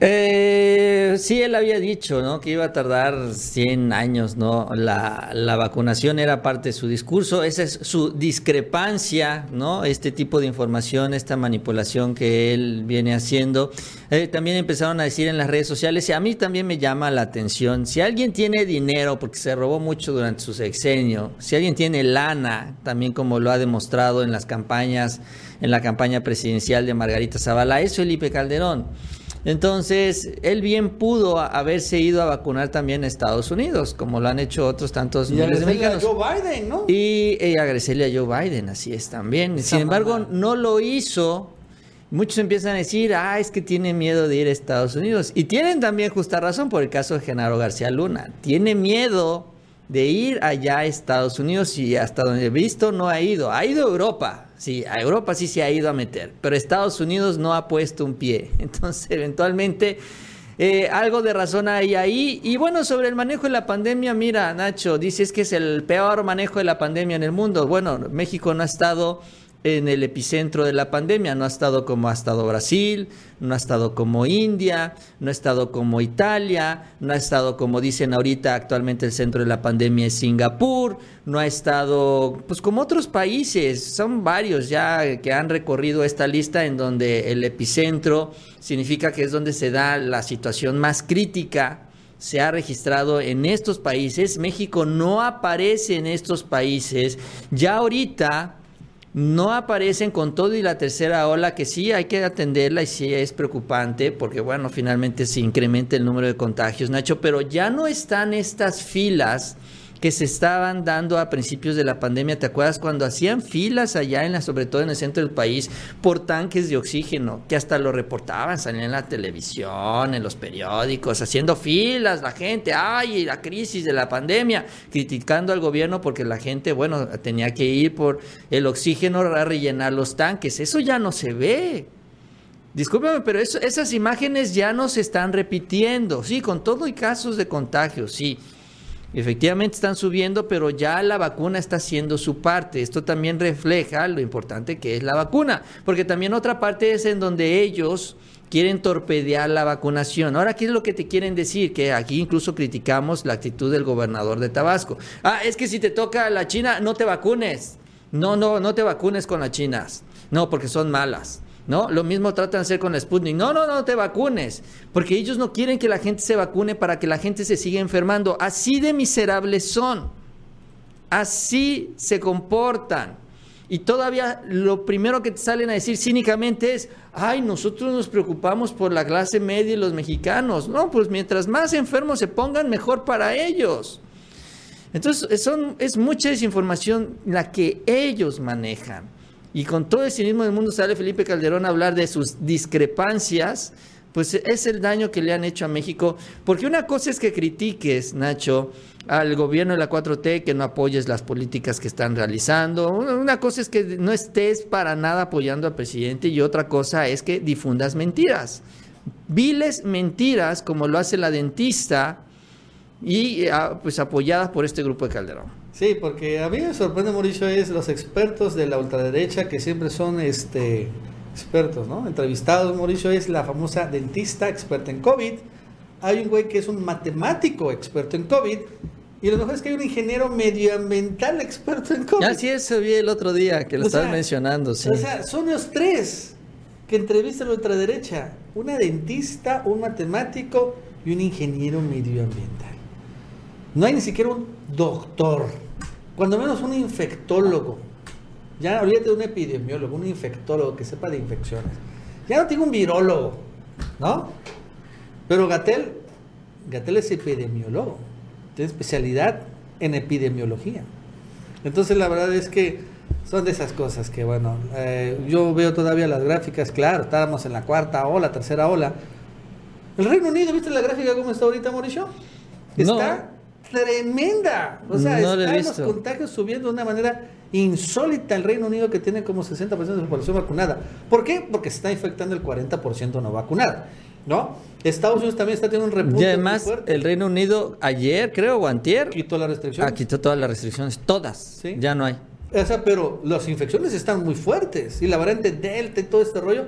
Eh, sí, él había dicho, ¿no? Que iba a tardar 100 años, ¿no? La, la vacunación era parte de su discurso. Esa es su discrepancia, ¿no? Este tipo de información, esta manipulación que él viene haciendo. Eh, también empezaron a decir en las redes sociales, y a mí también me llama la atención, si alguien tiene dinero, porque se robó mucho durante su sexenio, si alguien tiene lana, también como lo ha demostrado en las campañas, en la campaña presidencial de Margarita Zavala, es Felipe Calderón. Entonces, él bien pudo haberse ido a vacunar también a Estados Unidos, como lo han hecho otros tantos Y miles de a. Joe Biden, ¿no? Y, y agradecerle a Joe Biden, así es también. Esa Sin embargo, no lo hizo. Muchos empiezan a decir, ah, es que tiene miedo de ir a Estados Unidos. Y tienen también justa razón por el caso de Genaro García Luna. Tiene miedo de ir allá a Estados Unidos y hasta donde he visto no ha ido. Ha ido a Europa. Sí, a Europa sí se ha ido a meter. Pero Estados Unidos no ha puesto un pie. Entonces, eventualmente... Eh, algo de razón hay ahí. Y bueno, sobre el manejo de la pandemia, mira, Nacho, dices que es el peor manejo de la pandemia en el mundo. Bueno, México no ha estado en el epicentro de la pandemia, no ha estado como ha estado Brasil, no ha estado como India, no ha estado como Italia, no ha estado como dicen ahorita actualmente el centro de la pandemia es Singapur, no ha estado pues como otros países, son varios ya que han recorrido esta lista en donde el epicentro significa que es donde se da la situación más crítica se ha registrado en estos países. México no aparece en estos países. Ya ahorita no aparecen con todo y la tercera ola que sí hay que atenderla y sí es preocupante porque bueno, finalmente se incrementa el número de contagios, Nacho, pero ya no están estas filas que se estaban dando a principios de la pandemia. ¿Te acuerdas cuando hacían filas allá, en la, sobre todo en el centro del país, por tanques de oxígeno, que hasta lo reportaban, salían en la televisión, en los periódicos, haciendo filas la gente, ay, la crisis de la pandemia, criticando al gobierno porque la gente, bueno, tenía que ir por el oxígeno a rellenar los tanques. Eso ya no se ve. Discúlpame, pero eso, esas imágenes ya no se están repitiendo. Sí, con todo y casos de contagio, sí. Efectivamente están subiendo, pero ya la vacuna está haciendo su parte. Esto también refleja lo importante que es la vacuna, porque también otra parte es en donde ellos quieren torpedear la vacunación. Ahora, ¿qué es lo que te quieren decir? Que aquí incluso criticamos la actitud del gobernador de Tabasco. Ah, es que si te toca la China, no te vacunes. No, no, no te vacunes con las chinas. No, porque son malas. ¿No? Lo mismo tratan de hacer con la Sputnik. No, no, no te vacunes, porque ellos no quieren que la gente se vacune para que la gente se siga enfermando. Así de miserables son. Así se comportan. Y todavía lo primero que te salen a decir cínicamente es, ay, nosotros nos preocupamos por la clase media y los mexicanos. No, pues mientras más enfermos se pongan, mejor para ellos. Entonces, son, es mucha desinformación la que ellos manejan. Y con todo el cinismo del mundo sale Felipe Calderón a hablar de sus discrepancias, pues es el daño que le han hecho a México. Porque una cosa es que critiques, Nacho, al gobierno de la 4T, que no apoyes las políticas que están realizando. Una cosa es que no estés para nada apoyando al presidente y otra cosa es que difundas mentiras. Viles mentiras como lo hace la dentista y ah, pues apoyadas por este grupo de Calderón. Sí, porque a mí me sorprende, Mauricio, es los expertos de la ultraderecha que siempre son este expertos, ¿no? Entrevistados, Mauricio es la famosa dentista experta en COVID. Hay un güey que es un matemático experto en COVID. Y lo mejor es que hay un ingeniero medioambiental experto en COVID. Así es, vi el otro día que lo estabas mencionando, sí. O sea, son los tres que entrevistan a la ultraderecha. Una dentista, un matemático y un ingeniero medioambiental. No hay ni siquiera un doctor cuando menos un infectólogo. Ya olvídate de un epidemiólogo, un infectólogo que sepa de infecciones. Ya no tengo un virólogo, ¿no? Pero Gatel, Gatel es epidemiólogo, tiene especialidad en epidemiología. Entonces la verdad es que son de esas cosas que, bueno, eh, yo veo todavía las gráficas, claro, estábamos en la cuarta ola, tercera ola. El Reino Unido, ¿viste la gráfica cómo está ahorita, Mauricio? Está tremenda. O sea, están los contagios subiendo de una manera insólita el Reino Unido que tiene como 60% de la población vacunada. ¿Por qué? Porque se está infectando el 40% no vacunada. ¿No? Estados Unidos también está teniendo un repunte. Y además, el Reino Unido ayer, creo, o antier. Quitó las restricciones. Ah, quitó todas las restricciones, todas. Ya no hay. O sea, pero las infecciones están muy fuertes. Y la variante Delta y todo este rollo.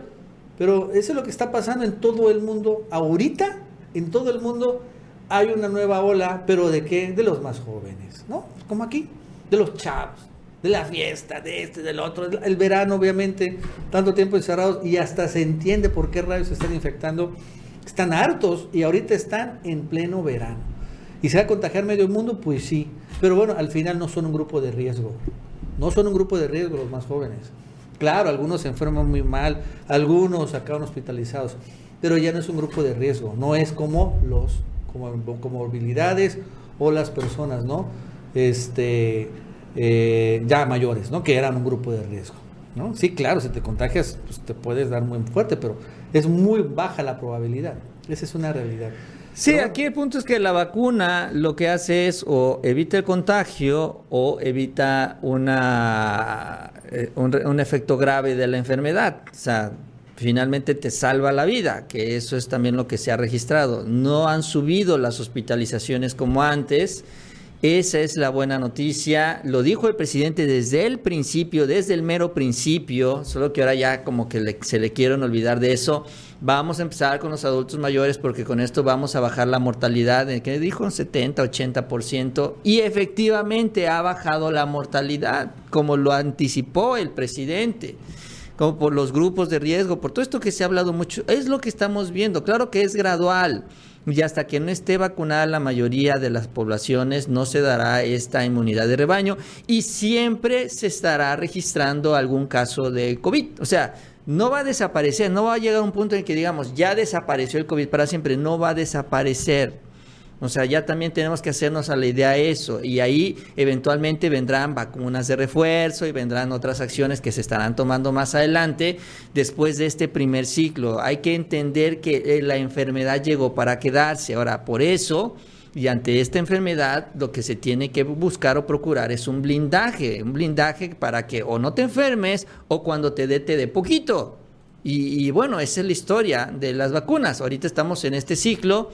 Pero eso es lo que está pasando en todo el mundo ahorita. En todo el mundo hay una nueva ola, pero ¿de qué? De los más jóvenes, ¿no? Como aquí, de los chavos, de la fiesta, de este, del otro, el verano obviamente, tanto tiempo encerrados y hasta se entiende por qué rayos se están infectando, están hartos y ahorita están en pleno verano. ¿Y se va a contagiar medio mundo? Pues sí, pero bueno, al final no son un grupo de riesgo, no son un grupo de riesgo los más jóvenes. Claro, algunos se enferman muy mal, algunos acaban hospitalizados, pero ya no es un grupo de riesgo, no es como los comorbilidades o las personas, ¿no? Este, eh, ya mayores, ¿no? Que eran un grupo de riesgo, ¿no? Sí, claro, si te contagias, pues te puedes dar muy fuerte, pero es muy baja la probabilidad. Esa es una realidad. Sí, aquí el punto es que la vacuna lo que hace es o evita el contagio o evita una, eh, un, un efecto grave de la enfermedad. O sea, finalmente te salva la vida, que eso es también lo que se ha registrado. No han subido las hospitalizaciones como antes. Esa es la buena noticia. Lo dijo el presidente desde el principio, desde el mero principio, solo que ahora ya como que se le quieren olvidar de eso. Vamos a empezar con los adultos mayores porque con esto vamos a bajar la mortalidad, que dijo un 70, 80%, y efectivamente ha bajado la mortalidad, como lo anticipó el presidente como por los grupos de riesgo, por todo esto que se ha hablado mucho, es lo que estamos viendo. Claro que es gradual, y hasta que no esté vacunada la mayoría de las poblaciones no se dará esta inmunidad de rebaño y siempre se estará registrando algún caso de COVID. O sea, no va a desaparecer, no va a llegar a un punto en que digamos, ya desapareció el COVID para siempre, no va a desaparecer. O sea, ya también tenemos que hacernos a la idea de eso. Y ahí eventualmente vendrán vacunas de refuerzo y vendrán otras acciones que se estarán tomando más adelante después de este primer ciclo. Hay que entender que eh, la enfermedad llegó para quedarse. Ahora, por eso... Y ante esta enfermedad lo que se tiene que buscar o procurar es un blindaje, un blindaje para que o no te enfermes o cuando te dé te dé poquito. Y, y bueno, esa es la historia de las vacunas. Ahorita estamos en este ciclo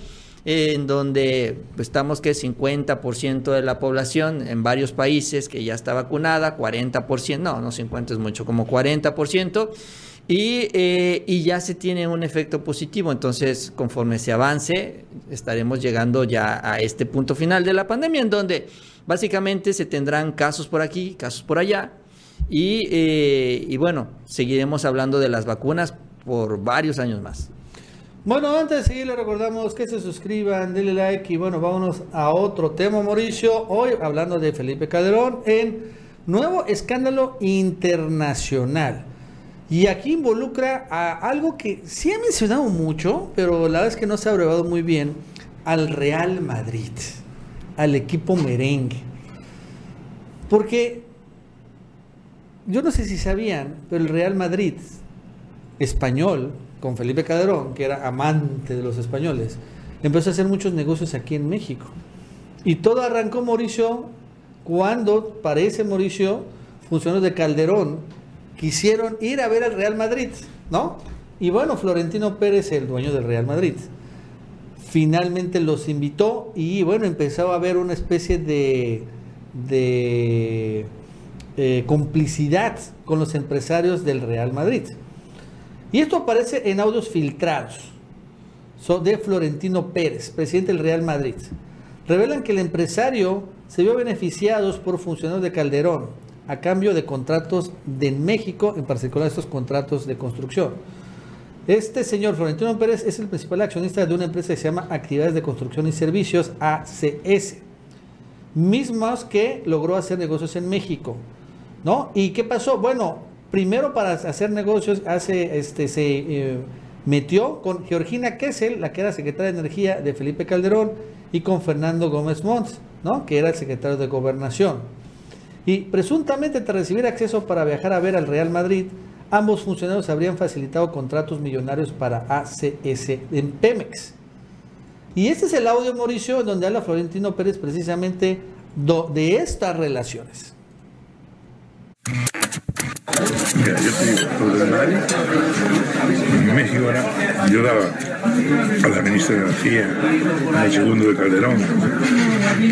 en donde pues, estamos que 50% de la población en varios países que ya está vacunada, 40%, no, no 50 es mucho, como 40%. Y, eh, y, ya se tiene un efecto positivo. Entonces, conforme se avance, estaremos llegando ya a este punto final de la pandemia, en donde básicamente se tendrán casos por aquí, casos por allá. Y, eh, y bueno, seguiremos hablando de las vacunas por varios años más. Bueno, antes de seguir, le recordamos que se suscriban, denle like y bueno, vámonos a otro tema, Mauricio. Hoy hablando de Felipe Calderón en nuevo escándalo internacional. Y aquí involucra a algo que sí ha mencionado mucho, pero la verdad es que no se ha abrevado muy bien, al Real Madrid, al equipo merengue. Porque yo no sé si sabían, pero el Real Madrid español, con Felipe Calderón, que era amante de los españoles, empezó a hacer muchos negocios aquí en México. Y todo arrancó Mauricio cuando, parece Mauricio, funcionarios de Calderón quisieron ir a ver al Real Madrid, ¿no? Y bueno, Florentino Pérez, el dueño del Real Madrid, finalmente los invitó y bueno, empezó a haber una especie de, de eh, complicidad con los empresarios del Real Madrid. Y esto aparece en audios filtrados de Florentino Pérez, presidente del Real Madrid. Revelan que el empresario se vio beneficiado por funcionarios de Calderón a cambio de contratos de México, en particular estos contratos de construcción. Este señor Florentino Pérez es el principal accionista de una empresa que se llama Actividades de Construcción y Servicios, ACS, mismos que logró hacer negocios en México. ¿No? ¿Y qué pasó? Bueno, primero para hacer negocios hace, este, se eh, metió con Georgina Kessel, la que era secretaria de Energía de Felipe Calderón, y con Fernando Gómez Mons, ¿no? que era el secretario de Gobernación. Y presuntamente tras recibir acceso para viajar a ver al Real Madrid, ambos funcionarios habrían facilitado contratos millonarios para ACS en Pemex. Y este es el audio, Mauricio, donde habla Florentino Pérez precisamente de estas relaciones. Mira, yo te digo, lo de Madrid, México ahora, yo daba a la ministra de Energía, al segundo de Calderón,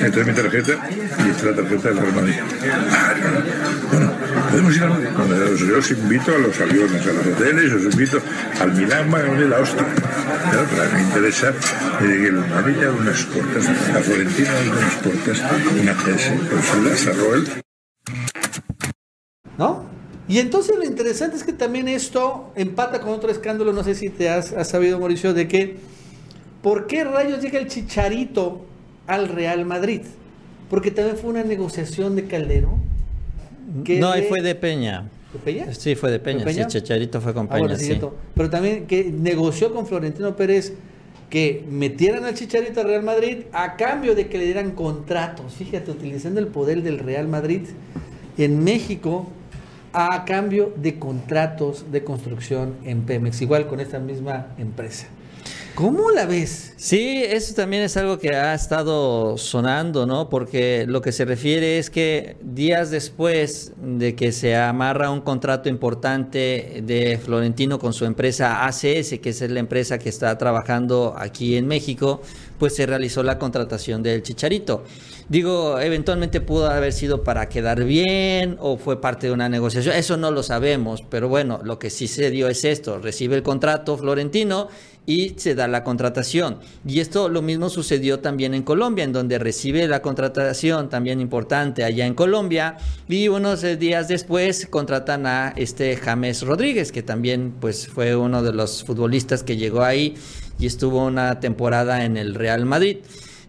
esta es mi tarjeta y esta es la tarjeta Real Madrid. Ah, bueno, podemos ir a Madrid. Yo os invito a los aviones, a los hoteles, os invito al Milán, de la hostia. Pero, pero me interesa eh, que el Madrid haga unas puertas, la Florentina haga unas puertas, una PS, las cerró él. ¿No? Y entonces lo interesante es que también esto empata con otro escándalo, no sé si te has, sabido, Mauricio, de que ¿por qué rayos llega el Chicharito al Real Madrid? Porque también fue una negociación de Caldero. no, ahí fue de Peña. ¿De Peña? Sí, fue de Peña, sí, Chicharito fue con ah, Peña, sí. Pero también que negoció con Florentino Pérez que metieran al Chicharito al Real Madrid a cambio de que le dieran contratos. Fíjate, utilizando el poder del Real Madrid en México a cambio de contratos de construcción en Pemex, igual con esta misma empresa. ¿Cómo la ves? Sí, eso también es algo que ha estado sonando, ¿no? Porque lo que se refiere es que días después de que se amarra un contrato importante de Florentino con su empresa ACS, que es la empresa que está trabajando aquí en México, pues se realizó la contratación del Chicharito. Digo, eventualmente pudo haber sido para quedar bien o fue parte de una negociación, eso no lo sabemos, pero bueno, lo que sí se dio es esto, recibe el contrato Florentino y se da la contratación. Y esto lo mismo sucedió también en Colombia, en donde recibe la contratación también importante allá en Colombia y unos días después contratan a este James Rodríguez, que también pues fue uno de los futbolistas que llegó ahí y estuvo una temporada en el Real Madrid.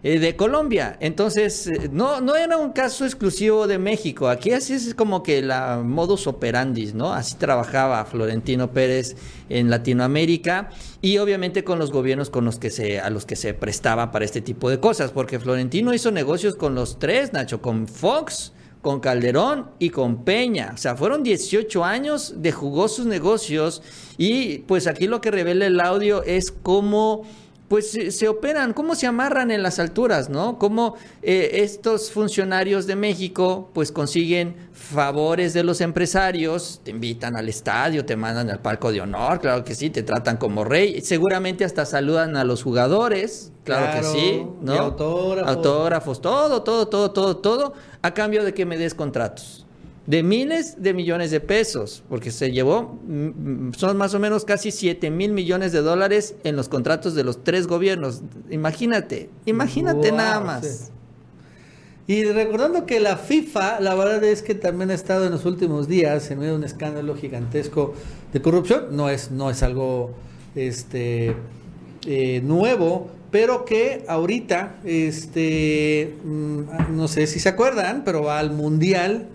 Eh, de Colombia. Entonces, eh, no, no era un caso exclusivo de México. Aquí así es como que la modus operandi, ¿no? Así trabajaba Florentino Pérez en Latinoamérica y obviamente con los gobiernos con los que se, a los que se prestaba para este tipo de cosas, porque Florentino hizo negocios con los tres, Nacho, con Fox, con Calderón y con Peña. O sea, fueron 18 años de jugosos negocios y pues aquí lo que revela el audio es cómo pues se, operan, cómo se amarran en las alturas, ¿no? Cómo eh, estos funcionarios de México pues consiguen favores de los empresarios, te invitan al estadio, te mandan al palco de honor, claro que sí, te tratan como rey, seguramente hasta saludan a los jugadores, claro, que sí, ¿no? autógrafos. autógrafos, todo, todo, todo, todo, todo, a cambio de que me des contratos de miles de millones de pesos, porque se llevó, mm, son más o menos casi 7 mil millones de dólares en los contratos de los tres gobiernos. Imagínate, imagínate nada más. Y recordando que la FIFA, la verdad es que también ha estado en los últimos días en medio de un escándalo gigantesco de corrupción, no es, no es algo este, eh, nuevo, pero que ahorita, este, mm, no sé si se acuerdan, pero va al Mundial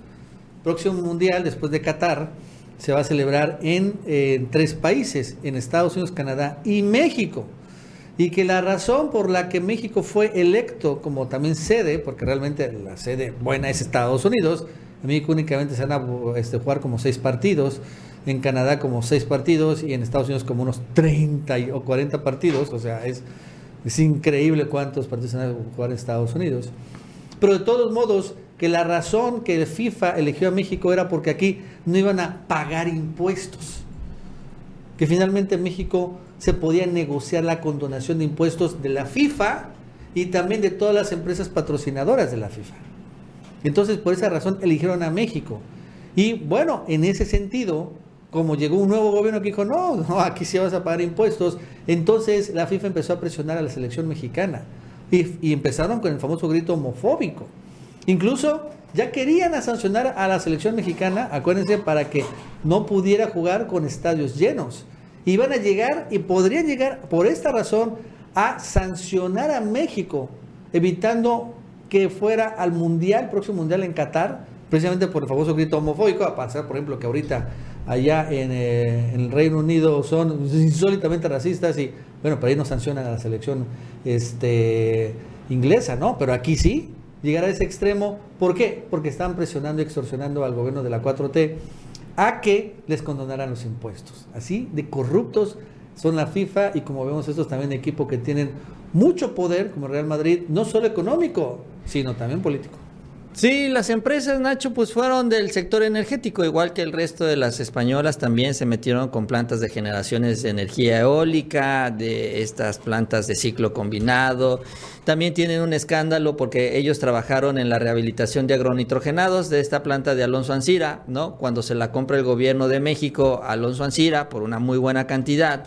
próximo mundial, después de Qatar, se va a celebrar en, tres países, en Estados Unidos, Canadá y México. Y que la razón por la que México fue electo como también sede, porque realmente la sede buena es Estados Unidos, en México únicamente se van a este, jugar como seis partidos, en Canadá como seis partidos y en Estados Unidos como unos 30 o 40 partidos, o sea, es, es increíble cuántos partidos se van a jugar en Estados Unidos. Pero de todos modos, que la razón que el FIFA eligió a México era porque aquí no iban a pagar impuestos. Que finalmente en México se podía negociar la condonación de impuestos de la FIFA y también de todas las empresas patrocinadoras de la FIFA. Entonces, por esa razón eligieron a México. Y bueno, en ese sentido, como llegó un nuevo gobierno que dijo, no, no, aquí sí vas a pagar impuestos, entonces la FIFA empezó a presionar a la selección mexicana. Y, y empezaron con el famoso grito homofóbico. Incluso ya querían sancionar a la selección mexicana, acuérdense, para que no pudiera jugar con estadios llenos. Iban a llegar y podrían llegar por esta razón a sancionar a México, evitando que fuera al mundial, próximo mundial en Qatar, precisamente por el famoso grito homofóbico, a pasar, por ejemplo, que ahorita allá en, eh, en, el Reino Unido son insólitamente racistas y bueno, por ahí no sancionan a la selección este, inglesa, ¿no? Pero aquí sí, llegar a ese extremo. ¿Por qué? Porque están presionando y extorsionando al gobierno de la 4T a que les condonaran los impuestos. Así de corruptos son la FIFA y como vemos estos también equipos que tienen mucho poder como Real Madrid, no solo económico, sino también político. Sí, las empresas, Nacho, pues fueron del sector energético, igual que el resto de las españolas, también se metieron con plantas de generaciones de energía eólica, de estas plantas de ciclo combinado. También tienen un escándalo porque ellos trabajaron en la rehabilitación de agronitrogenados de esta planta de Alonso Ancira, ¿no? Cuando se la compra el gobierno de México, Alonso Ancira, por una muy buena cantidad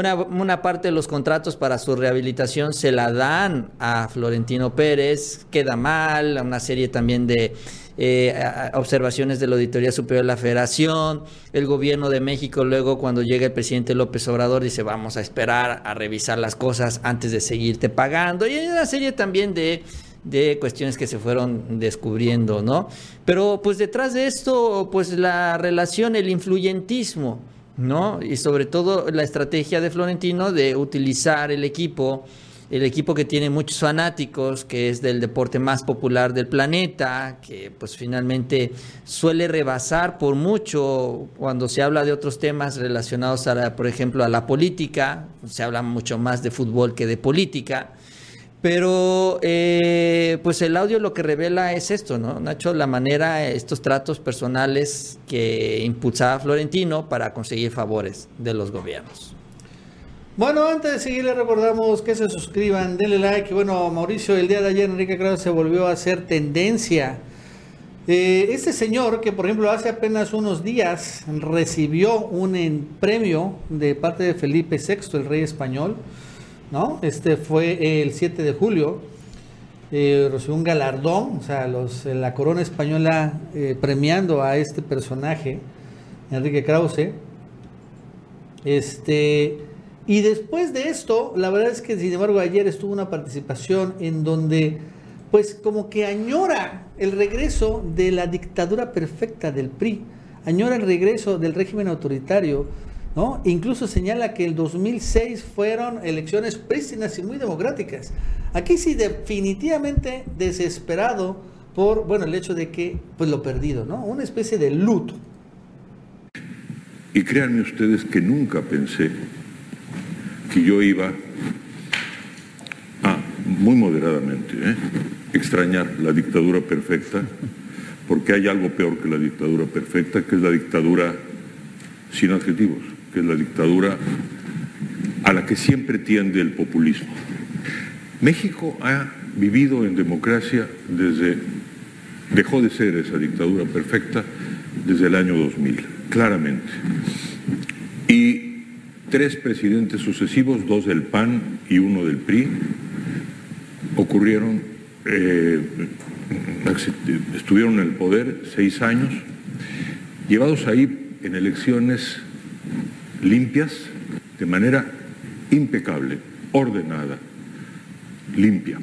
una, parte de los contratos para su rehabilitación se la dan a Florentino Pérez, queda mal, una serie también de eh, observaciones de la Auditoría Superior de la Federación, el gobierno de México luego cuando llega el presidente López Obrador dice vamos a esperar a revisar las cosas antes de seguirte pagando y hay una serie también de de cuestiones que se fueron descubriendo, ¿no? Pero pues detrás de esto, pues la relación, el influyentismo, ¿no? Y sobre todo la estrategia de Florentino de utilizar el equipo, el equipo que tiene muchos fanáticos, que es del deporte más popular del planeta, que pues finalmente suele rebasar por mucho cuando se habla de otros temas relacionados a, por ejemplo, a la política, se habla mucho más de fútbol que de política. Pero eh, pues el audio lo que revela es esto, ¿no? Nacho, la manera, estos tratos personales que impulsaba Florentino para conseguir favores de los gobiernos. Bueno, antes de seguir les recordamos que se suscriban, denle like. Bueno, Mauricio, el día de ayer Enrique Krause se volvió a hacer tendencia. Eh, este señor, que por ejemplo hace apenas unos días recibió un premio de parte de Felipe VI, el rey español, ¿no? Este fue el 7 de julio, eh, recibió un galardón, o sea, los, la corona española eh, premiando a este personaje, Enrique Krause. Este, Y después de esto, la verdad es que sin embargo ayer estuvo una participación en donde pues como que añora el regreso de la dictadura perfecta del PRI, añora el regreso del régimen autoritario, Incluso señala que el 2006 fueron elecciones prístinas y muy democráticas. Aquí sí definitivamente desesperado por, bueno, el hecho de que, pues lo perdido, ¿no? Una especie de luto. Y créanme ustedes que nunca pensé que yo iba a, muy moderadamente, ¿eh? extrañar la dictadura perfecta, porque hay algo peor que la dictadura perfecta, que es la dictadura sin adjetivos, que es la dictadura a la que siempre tiende el populismo. México ha vivido en democracia desde, dejó de ser esa dictadura perfecta desde el año 2000, claramente. Y tres presidentes sucesivos, dos del PAN y uno del PRI, ocurrieron, eh, estuvieron en el poder seis años, llevados ahí en elecciones limpias, de manera impecable, ordenada, limpia.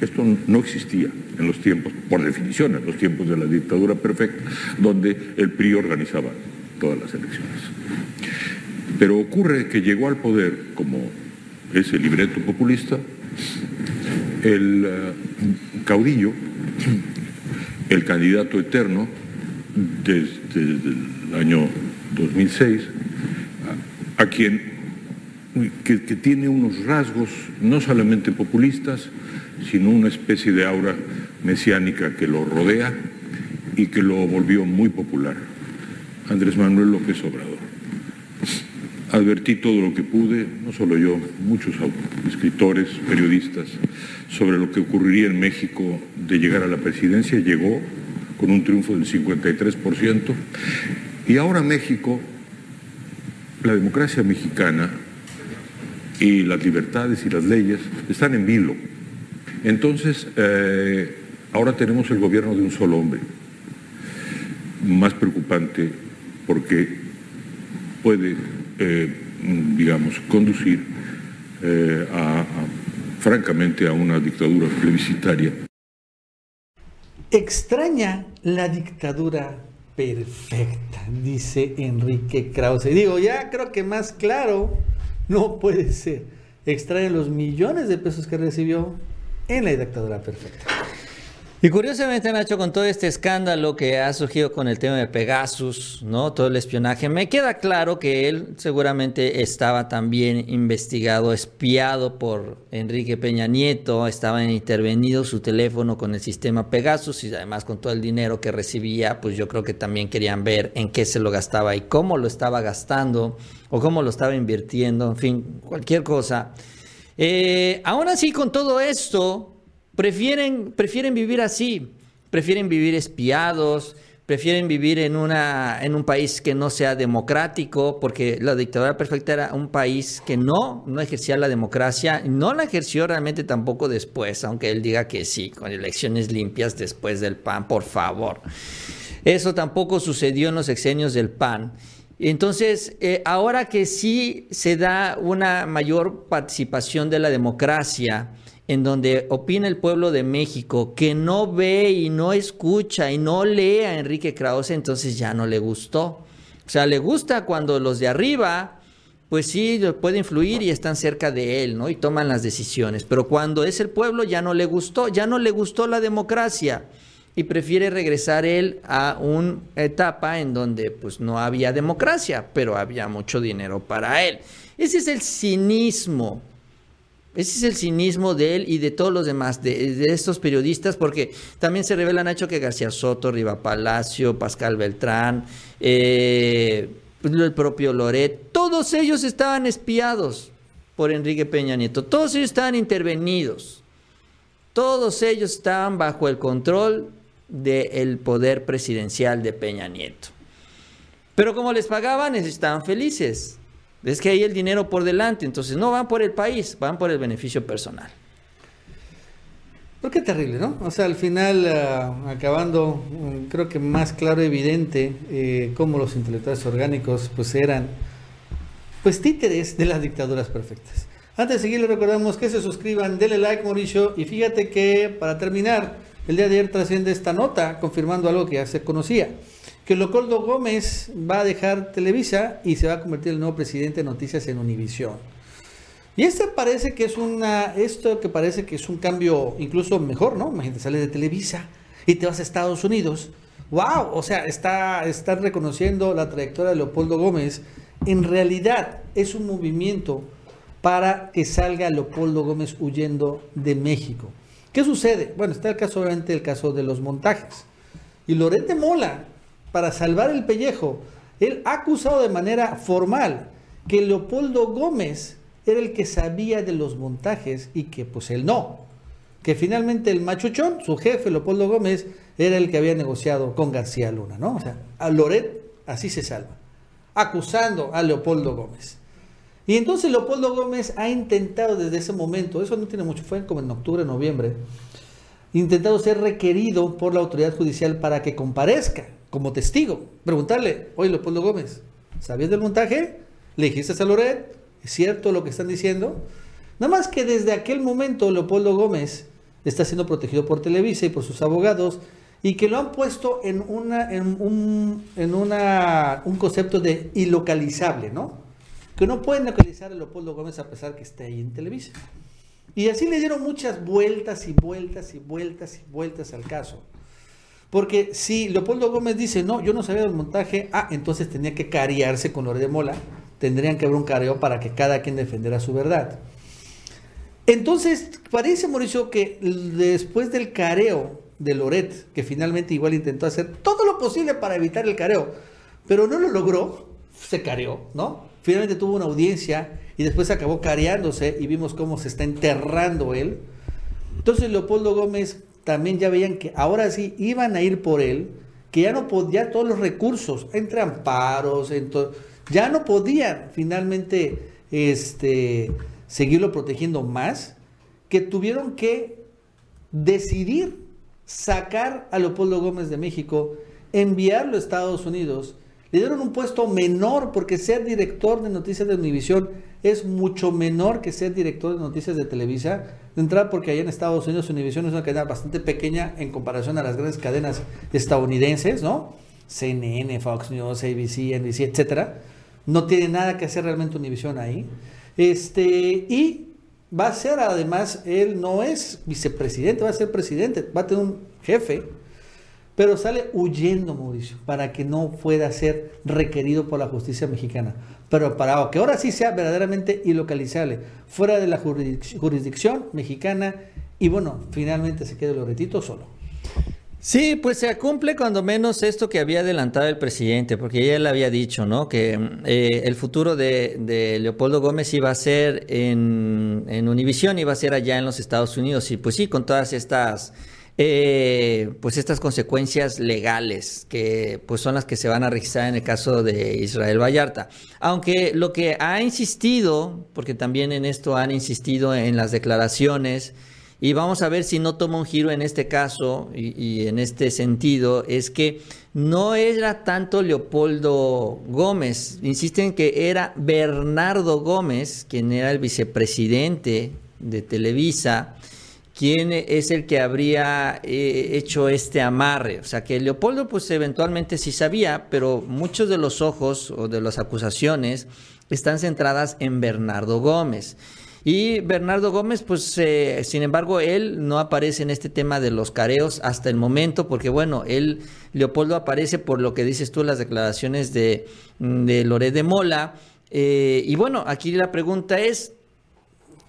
Esto no existía en los tiempos, por definición, en los tiempos de la dictadura perfecta, donde el PRI organizaba todas las elecciones. Pero ocurre que llegó al poder, como ese libreto populista, el eh, caudillo, el candidato eterno desde, el año 2006, a, quien que, tiene unos rasgos no solamente populistas, sino una especie de aura mesiánica que lo rodea y que lo volvió muy popular. Andrés Manuel López Obrador. Advertí todo lo que pude, no solo yo, muchos escritores, periodistas, sobre lo que ocurriría en México de llegar a la presidencia. Llegó con un triunfo del 53%. Y ahora México, la democracia mexicana y las libertades y las leyes están en vilo. Entonces, eh, ahora tenemos el gobierno de un solo hombre. Más preocupante porque puede eh, digamos, conducir eh, a, francamente, a una dictadura plebiscitaria. Extraña la dictadura perfecta, dice Enrique Krause. Digo, ya creo que más claro no puede ser. Extraña los millones de pesos que recibió en la dictadura perfecta. Y curiosamente, Nacho, con todo este escándalo que ha surgido con el tema de Pegasus, ¿no? Todo el espionaje, me queda claro que él seguramente estaba también investigado, espiado por Enrique Peña Nieto, estaba intervenido su teléfono con el sistema Pegasus y además con todo el dinero que recibía, pues yo creo que también querían ver en qué se lo gastaba y cómo lo estaba gastando o cómo lo estaba invirtiendo, en fin, cualquier cosa. Eh, aún así, con todo esto, prefieren, prefieren vivir así, prefieren vivir espiados, prefieren vivir en, una, en un país que no sea democrático, porque la dictadura perfecta era un país que no, no ejercía la democracia, no la ejerció realmente tampoco después, aunque él diga que sí, con elecciones limpias después del PAN, por favor. Eso tampoco sucedió en los exenios del PAN. Entonces, eh, ahora que sí se da una mayor participación de la democracia, en donde opina el pueblo de México que no ve y no escucha y no lee a Enrique Krause, entonces ya no le gustó. O sea, le gusta cuando los de arriba, pues sí, puede influir y están cerca de él, ¿no? Y toman las decisiones. Pero cuando es el pueblo ya no le gustó, ya no le gustó la democracia y prefiere regresar él a una etapa en donde pues no había democracia, pero había mucho dinero para él. Ese es el cinismo ese es el cinismo de él y de todos los demás, de, estos periodistas, porque también se revela, Nacho, que García Soto, Riva Palacio, Pascal Beltrán, eh, el propio Loret, todos ellos estaban espiados por Enrique Peña Nieto, todos ellos estaban intervenidos, todos ellos estaban bajo el control del poder presidencial de Peña Nieto. Pero como les pagaban, estaban felices. Es que hay el dinero por delante, entonces no van por el país, van por el beneficio personal. Pero qué terrible, ¿no? O sea, al final, ah, acabando, mm, creo que más claro, evidente, eh, cómo los intelectuales orgánicos, pues eran, pues títeres de las dictaduras perfectas. Antes de seguir, les recordamos que se suscriban, denle like, Mauricio, y fíjate que para terminar, el día de ayer trasciende esta nota confirmando algo que ya se conocía, que Leopoldo Gómez va a dejar Televisa y se va a convertir en el nuevo presidente de Noticias en Univisión. Y este parece que es una, esto que parece que es un cambio incluso mejor, ¿no? Imagínate, sales de Televisa y te vas a Estados Unidos. ¡Wow! O sea, está, están reconociendo la trayectoria de Leopoldo Gómez. En realidad es un movimiento para que salga Leopoldo Gómez huyendo de México. ¿Qué sucede? Bueno, está el caso, obviamente, el caso de los montajes. Y Lorete Mola, para salvar el pellejo, él ha acusado de manera formal que Leopoldo Gómez era el que sabía de los montajes y que pues él no. Que finalmente el machuchón, su jefe, Leopoldo Gómez, era el que había negociado con García Luna, ¿no? O sea, a Loret así se salva, acusando a Leopoldo Gómez. Y entonces Leopoldo Gómez ha intentado desde ese momento, eso no tiene mucho, fue como en octubre, noviembre, intentado ser requerido por la autoridad judicial para que comparezca como testigo. Preguntarle, oye Leopoldo Gómez, ¿sabías del montaje? ¿Le dijiste a Loret? ¿Es cierto lo que están diciendo? Nada más que desde aquel momento Leopoldo Gómez está siendo protegido por Televisa y por sus abogados y que lo han puesto en, una, en, un, en una, un concepto de ilocalizable, ¿no? que no pueden localizar a Leopoldo Gómez a pesar que esté ahí en Televisa. Y así le dieron muchas vueltas y vueltas y vueltas y vueltas al caso. Porque si Leopoldo Gómez dice, no, yo no sabía del montaje, ah, entonces tenía que carearse con Loret de Mola, tendrían que haber un careo para que cada quien defendiera su verdad. Entonces, parece, Mauricio, que después del careo de Loret, que finalmente igual intentó hacer todo lo posible para evitar el careo, pero no lo logró, se careó, ¿no? Finalmente tuvo una audiencia y después acabó careándose y vimos cómo se está enterrando él. Entonces Leopoldo Gómez también ya veían que ahora sí iban a ir por él, que ya no podía todos los recursos, entre amparos, ya no podían finalmente este, seguirlo protegiendo más, que tuvieron que decidir sacar a Leopoldo Gómez de México, enviarlo a Estados Unidos le dieron un puesto menor porque ser director de noticias de Univisión es mucho menor que ser director de noticias de Televisa. De entrada porque allá en Estados Unidos Univisión es una cadena bastante pequeña en comparación a las grandes cadenas estadounidenses, ¿no? CNN, Fox News, ABC, NBC, etcétera. No tiene nada que hacer realmente Univisión ahí. Este, y va a ser además, él no es vicepresidente, va a ser presidente, va a tener un jefe pero sale huyendo Mauricio para que no pueda ser requerido por la justicia mexicana. Pero para que ahora sí sea verdaderamente ilocalizable, fuera de la jurisdicción mexicana y bueno, finalmente se quede Loretito solo. Sí, pues se cumple cuando menos esto que había adelantado el presidente, porque ya le había dicho, ¿no? Que eh, el futuro de, Leopoldo Gómez iba a ser en, en Univisión, iba a ser allá en los Estados Unidos, y pues sí, con todas estas eh, pues estas consecuencias legales que pues son las que se van a registrar en el caso de Israel Vallarta. Aunque lo que ha insistido, porque también en esto han insistido en las declaraciones, y vamos a ver si no toma un giro en este caso y, en este sentido, es que no era tanto Leopoldo Gómez, insisten que era Bernardo Gómez, quien era el vicepresidente de Televisa, quién es el que habría eh, hecho este amarre. O sea, que Leopoldo pues eventualmente sí sabía, pero muchos de los ojos o de las acusaciones están centradas en Bernardo Gómez. Y Bernardo Gómez, pues, eh, sin embargo, él no aparece en este tema de los careos hasta el momento, porque bueno, él, Leopoldo aparece por lo que dices tú, las declaraciones de, de Loret de Mola. Eh, y bueno, aquí la pregunta es,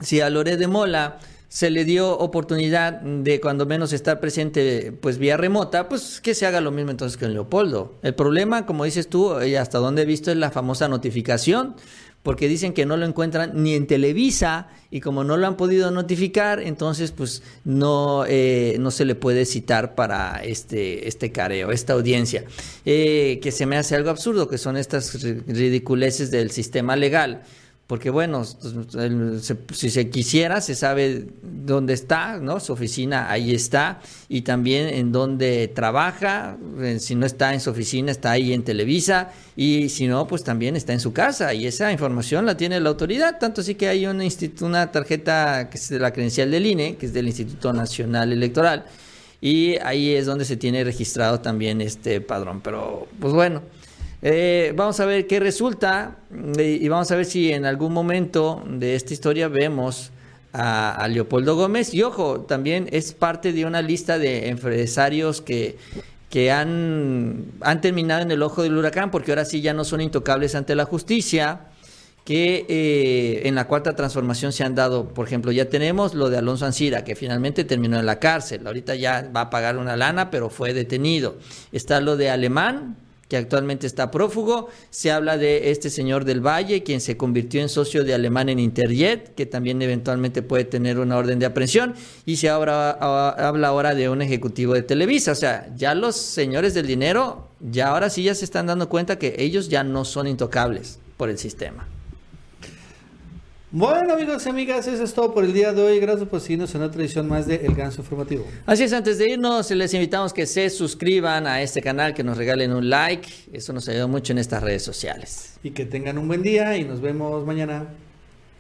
si a Loret de Mola se le dio oportunidad de cuando menos estar presente pues vía remota, pues que se haga lo mismo entonces en Leopoldo. El problema, como dices tú, y hasta donde he visto es la famosa notificación, porque dicen que no lo encuentran ni en Televisa y como no lo han podido notificar, entonces pues no, eh, no se le puede citar para este, este careo, esta audiencia, eh, que se me hace algo absurdo, que son estas ridiculeces del sistema legal porque bueno, si se quisiera, se sabe dónde está, ¿no? Su oficina ahí está, y también en dónde trabaja, eh, si no está en su oficina, está ahí en Televisa, y si no, pues también está en su casa, y esa información la tiene la autoridad, tanto así que hay una, una tarjeta que es de la credencial del INE, que es del Instituto Nacional Electoral, y ahí es donde se tiene registrado también este padrón, pero pues bueno. Eh, vamos a ver qué resulta eh, y vamos a ver si en algún momento de esta historia vemos a, Leopoldo Gómez. Y ojo, también es parte de una lista de empresarios que, que han, han terminado en el ojo del huracán porque ahora sí ya no son intocables ante la justicia que eh, en la cuarta transformación se han dado, por ejemplo, ya tenemos lo de Alonso Ancira, que finalmente terminó en la cárcel, ahorita ya va a pagar una lana, pero fue detenido. Está lo de Alemán, que actualmente está prófugo. Se habla de este señor del Valle, quien se convirtió en socio de Alemán en Interjet, que también eventualmente puede tener una orden de aprehensión. Y se habla, habla ahora de un ejecutivo de Televisa. O sea, ya los señores del dinero, ya ahora sí ya se están dando cuenta que ellos ya no son intocables por el sistema. Bueno amigos y amigas, eso es todo por el día de hoy. Gracias por seguirnos en otra edición más de El Ganso Informativo. Así es, antes de irnos, les invitamos que se suscriban a este canal, que nos regalen un like. Eso nos ayuda mucho en estas redes sociales. Y que tengan un buen día y nos vemos mañana.